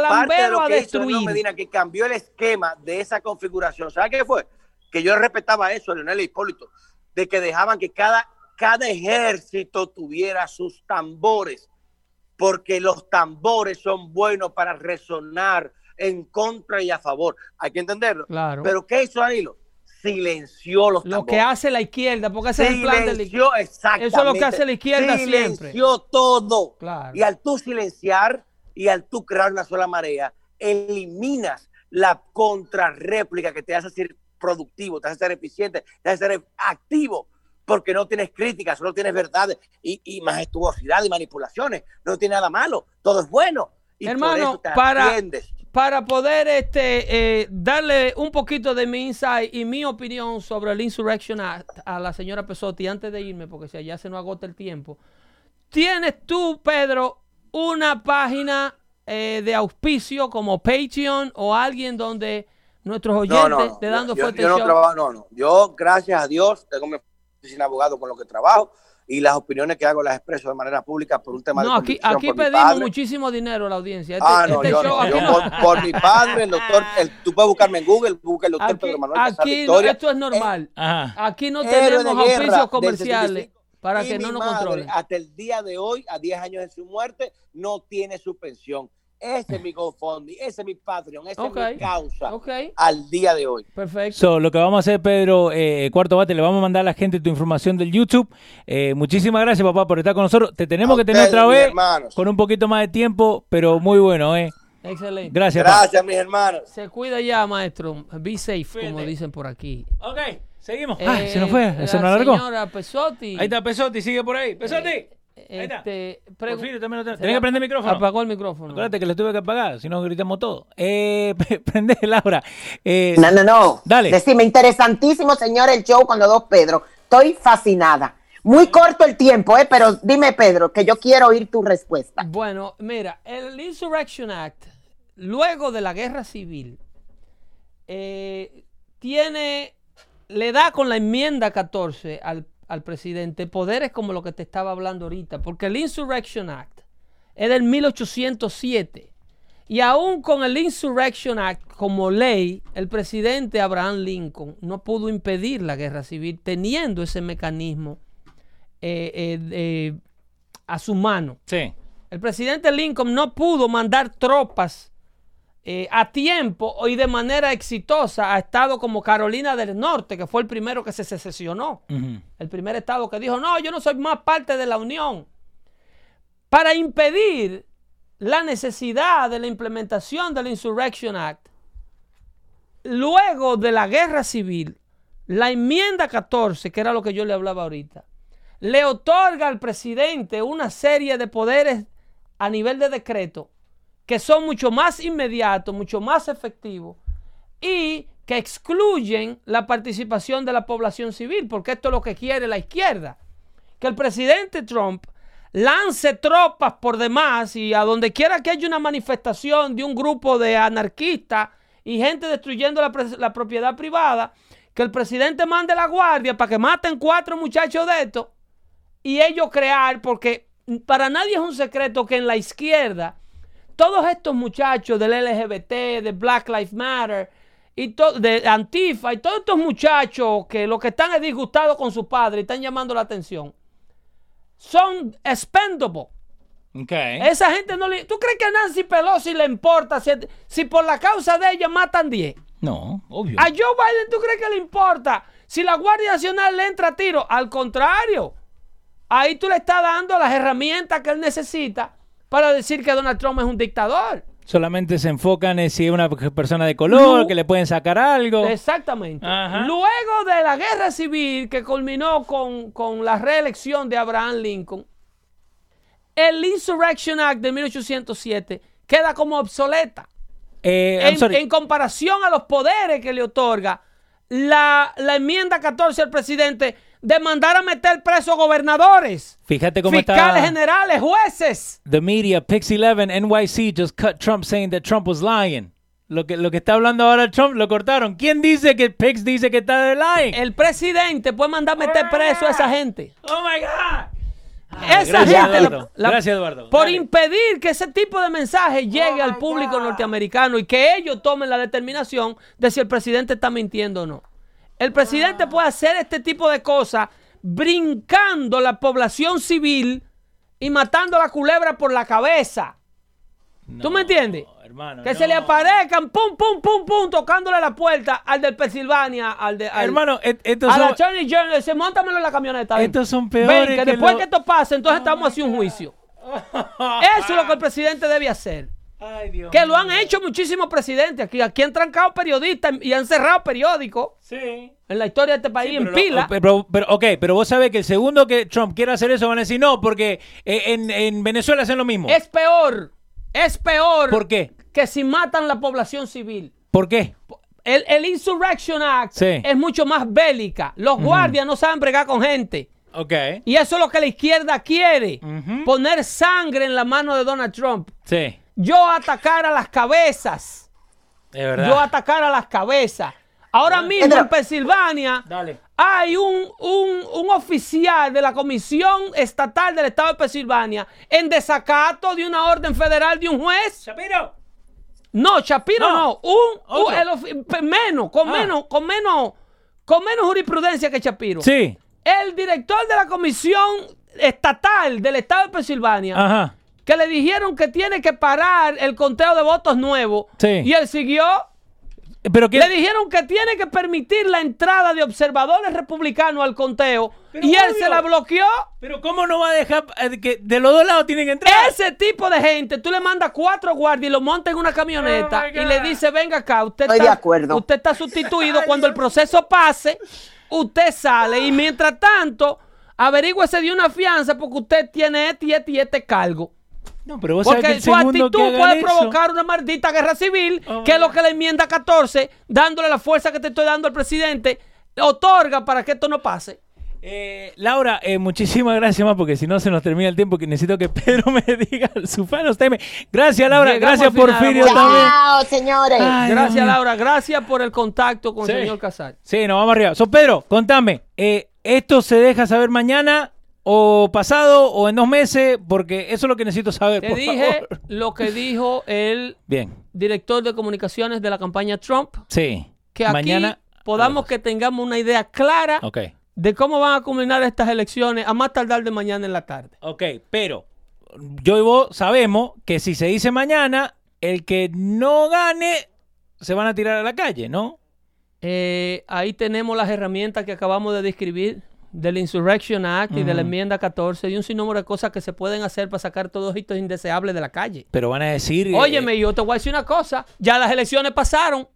lamber o a destruir. Medina que cambió el esquema de esa configuración. ¿Sabes qué fue? Que yo respetaba eso, Leonel Hipólito, de que dejaban que cada, cada ejército tuviera sus tambores porque los tambores son buenos para resonar en contra y a favor. Hay que entenderlo. Claro. Pero ¿qué hizo Danilo? Silenció los tambores. Lo que hace la izquierda, porque ese es el plan de la izquierda. Exactamente. Eso es lo que hace la izquierda siempre. Silenció todo. Claro. Y al tú silenciar y al tú crear una sola marea, eliminas la contrarréplica que te hace ser productivo, te hace ser eficiente, te hace ser activo porque no tienes críticas, solo tienes verdades y, majestuosidad y manipulaciones. No tiene nada malo, todo es bueno. Y Hermano, para, para poder este, eh, darle un poquito de mi insight y mi opinión sobre el Insurrection Act a la señora Pesotti antes de irme, porque si allá se nos agota el tiempo, ¿tienes tú, Pedro, una página eh, de auspicio como Patreon o alguien donde nuestros oyentes te dando fuerte yo, no, trabajo, no, no. Yo, gracias a Dios, tengo mi sin abogado con lo que trabajo y las opiniones que hago las expreso de manera pública por un tema no, de aquí, aquí pedimos muchísimo dinero a la audiencia. Este, ah, no, este yo, por, mi padre, el doctor, tú puedes buscarme en Google, busca el doctor aquí, Pedro Manuel Aquí esto es normal. aquí no tenemos auspicios comerciales para que no nos controlen. Hasta el día de hoy, a 10 años de su muerte, no tiene su pensión. Ese es mi GoFundMe, ese es mi Patreon, esa es mi causa al día de hoy. Perfecto. lo que vamos a hacer, Pedro, eh, cuarto bate, le vamos a mandar a la gente tu información del YouTube. Eh, muchísimas gracias, papá, por estar con nosotros. Te tenemos que tener otra vez con un poquito más de tiempo, pero muy bueno, ¿eh? Excelente. Gracias. Gracias, mis hermanos. Se cuida ya, maestro. Be safe, como dicen por aquí. Ok, seguimos. ah, se nos fue, se nos alargó. Señora Pesotti. Ahí está Pesotti, sigue por ahí. Pesotti. Este, Tenés que prender el micrófono. Apagó el micrófono. Acuérdate que le tuve que apagar, si no gritamos todo. Eh, *laughs* prende, Laura. Eh, no, no, no. Dale. Decime, interesantísimo, señor, el show con los dos Pedro. Estoy fascinada. Muy corto el tiempo, eh, pero dime, Pedro, que yo quiero oír tu respuesta. Bueno, mira, el Insurrection Act, luego de la guerra civil, eh, tiene, le da con la enmienda 14 al al presidente poderes como lo que te estaba hablando ahorita, porque el Insurrection Act es del 1807. Y aún con el Insurrection Act como ley, el presidente Abraham Lincoln no pudo impedir la guerra civil teniendo ese mecanismo eh, eh, a su mano. Sí. El presidente Lincoln no pudo mandar tropas eh, a tiempo y de manera exitosa a estados como Carolina del Norte, que fue el primero que se secesionó. El primer estado que dijo, no, yo no soy más parte de la Unión. Para impedir la necesidad de la implementación del Insurrection Act, luego de la guerra civil, la enmienda 14, que era lo que yo le hablaba ahorita, le otorga al presidente una serie de poderes a nivel de decreto que son mucho más inmediatos, mucho más efectivos y que excluyen la participación de la población civil, porque esto es lo que quiere la izquierda. Que el presidente Trump lance tropas por demás y a donde quiera que haya una manifestación de un grupo de anarquistas y gente destruyendo la, propiedad privada, que el presidente mande la guardia para que maten cuatro muchachos de estos y ellos crear, porque para nadie es un secreto que en la izquierda, todos estos muchachos del LGBT, de Black Lives Matter, y de Antifa, y todos estos muchachos que lo que están es disgustados con su padre y están llamando la atención, son expendable. Okay. Esa gente no le. ¿Tú crees que a Nancy Pelosi le importa si, si por la causa de ella matan 10? No, obvio. A Joe Biden, ¿tú crees que le importa si la Guardia Nacional le entra a tiro? Al contrario. Ahí tú le estás dando las herramientas que él necesita para decir que Donald Trump es un dictador. Solamente se enfocan en si es una persona de color, que le pueden sacar algo. Exactamente. Luego de la guerra civil que culminó con, con la reelección de Abraham Lincoln, el Insurrection Act de 1807 queda como obsoleta. Eh, en, comparación a los poderes que le otorga la, la enmienda 14 al presidente de mandar a meter presos gobernadores. Fíjate cómo fiscales generales, jueces. The media, Pix 11, NYC just cut Trump saying that Trump was lying. Lo que, lo que está hablando ahora Trump lo cortaron. ¿Quién dice que Pix dice que está de lying? El presidente puede mandar a meter preso a esa gente. Oh my God. Esa gente, Eduardo. gracias, Eduardo. Por impedir que ese tipo de mensaje llegue oh al público norteamericano y que ellos tomen la determinación de si el presidente está mintiendo o no. El presidente puede hacer este tipo de cosas brincando la población civil y matando a la culebra por la cabeza. ¿Tú me entiendes? que se le aparezcan, pum, pum, pum, pum, tocándole la puerta al del Pensilvania, al de. hermano, estos a la Charlie Jones, se montamelo en la camioneta. Estos son peores. Ven, que, después que esto pase, entonces estamos haciendo un juicio. *laughs* Eso es lo que el presidente debe hacer. Que lo han hecho muchísimos presidentes aquí. Aquí han trancado periodistas y han cerrado periódicos. Sí. En la historia de este país, en pila. pero, pero, ok, pero vos sabés que el segundo que Trump quiera hacer eso van a decir no, porque eh, en, en Venezuela hacen lo mismo. Es peor. Es peor. ¿Por qué? Que si matan la población civil. ¿Por qué? El, Insurrection Act es mucho más bélica. Los guardias no saben bregar con gente. Okay. Y eso es lo que la izquierda quiere. Poner sangre en la mano de Donald Trump. Sí. Yo atacar a las cabezas. Es verdad. Yo atacar a las cabezas. Ahora mismo en Pensilvania hay un, un, oficial de la Comisión Estatal del Estado de Pensilvania en desacato de una orden federal de un juez. ¡Shapiro! No, Shapiro no. Un, menos, con ah. menos, con menos, con menos jurisprudencia que Shapiro. Sí. El director de la Comisión Estatal del Estado de Pensilvania. Ajá. Que le dijeron que tiene que parar el conteo de votos nuevo. Sí. Y él siguió pero Le dijeron que tiene que permitir la entrada de observadores republicanos al conteo y él se la bloqueó. Pero ¿cómo no va a dejar eh, que de los dos lados tienen que entrar? Ese tipo de gente, tú le mandas cuatro guardias y lo montas en una camioneta oh y le dice, venga acá, usted, está, usted está sustituido. Cuando el proceso pase, usted sale y mientras tanto, averígüese de una fianza porque usted tiene este y este y este cargo. No, pero vos Porque que su actitud puede provocar una maldita guerra civil, que es lo que la enmienda 14, dándole la fuerza que te estoy dando al presidente, otorga para que esto no pase. Eh, Laura, eh, muchísimas gracias más, porque si no se nos termina el tiempo que necesito que *laughs* Pedro me diga su fan. Gracias, Laura. gracias, Porfirio, también. Chao, señores. gracias, Laura. Gracias por el contacto con el señor Casal. Sí, nos vamos arriba. So, Pedro, contame. Eh, ¿Esto se deja saber mañana? O pasado o en dos meses, porque eso es lo que necesito saber. Te dije lo que dijo el *laughs* Bien. director de comunicaciones de la campaña Trump. Sí. Que Mañana, aquí podamos que tengamos una idea clara de cómo van a culminar estas elecciones a más tardar de mañana en la tarde. Ok, pero yo y vos sabemos que si se dice mañana, el que no gane se van a tirar a la calle, ¿no? Eh, ahí tenemos las herramientas que acabamos de describir del Insurrection Act y de la enmienda 14 y un sinnúmero de cosas que se pueden hacer para sacar todos estos indeseables de la calle. Pero van a decir... Óyeme, eh, yo te voy a decir una cosa, ya las elecciones pasaron.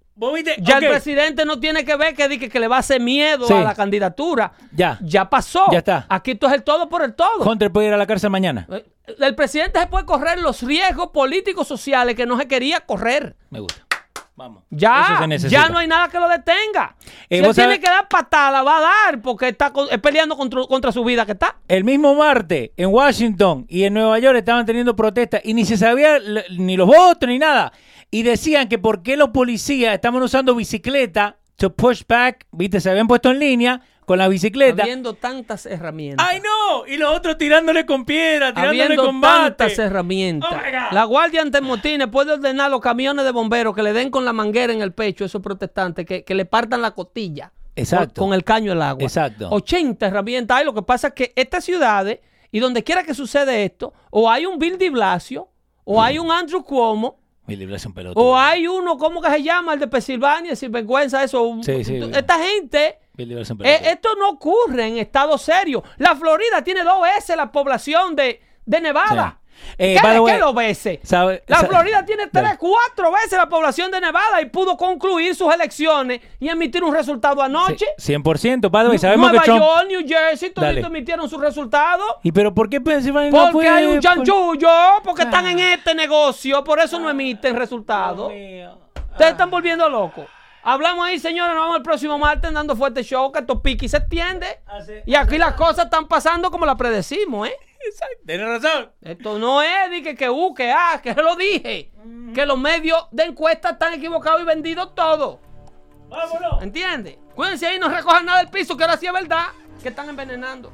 Ya el presidente no tiene que ver que, que, que le va a hacer miedo a la candidatura. Ya. Ya pasó. Ya está. Aquí esto es el todo por el todo. Hunter puede ir a la cárcel mañana. Eh, el presidente se puede correr los riesgos políticos sociales que no se quería correr. Me gusta. Vamos. Ya, ya no hay nada que lo detenga. Eh, si él tiene que dar patada, va a dar porque está peleando contra, contra, su vida que está. El mismo martes en Washington y en Nueva York estaban teniendo protestas y ni se sabía ni los votos ni nada. Y decían que por qué los policías estaban usando bicicleta to push back, viste, se habían puesto en línea con la bicicleta. Habiendo tantas herramientas. ¡Ay, no! Y los otros tirándole con piedra, tirándole Habiendo con tantas herramientas. Oh la Guardia Antemotines puede ordenar a los camiones de bomberos que le den con la manguera en el pecho a esos protestantes, que, que le partan la costilla. Exacto. Con, el caño del agua. Exacto. 80 herramientas hay. Lo que pasa es que estas ciudades, y donde quiera que sucede esto, o hay un Bill de Blasio, o hay un Andrew Cuomo, o hay uno, ¿cómo que se llama? El de Pensilvania, vergüenza eso. Esta gente. Eh, esto no ocurre en estados serios. La Florida tiene dos veces la población de, de Nevada. Eh, ¿Qué, lo veces? la Florida tiene tres, cuatro veces la población de Nevada y pudo concluir sus elecciones y emitir un resultado anoche. 100%, padre. Sabemos Nueva York, New Jersey, todos emitieron sus resultados. ¿Y pero por qué Pensilvania no Porque hay un chanchullo, porque están en ah. este negocio, por eso no emiten resultados. Ustedes están volviendo locos. Hablamos ahí, señores, nos vemos el próximo martes dando fuerte show, que esto pique y se extiende. Y aquí las cosas están pasando como las predecimos, ¿eh? Tienes razón. Esto no es de que, que, uh, que, ah, que lo dije. Que los medios de encuesta están equivocados y vendidos todo. Vámonos. ¿Entiendes? Cuídense ahí, no recojan nada del piso, que ahora sí es verdad que están envenenando.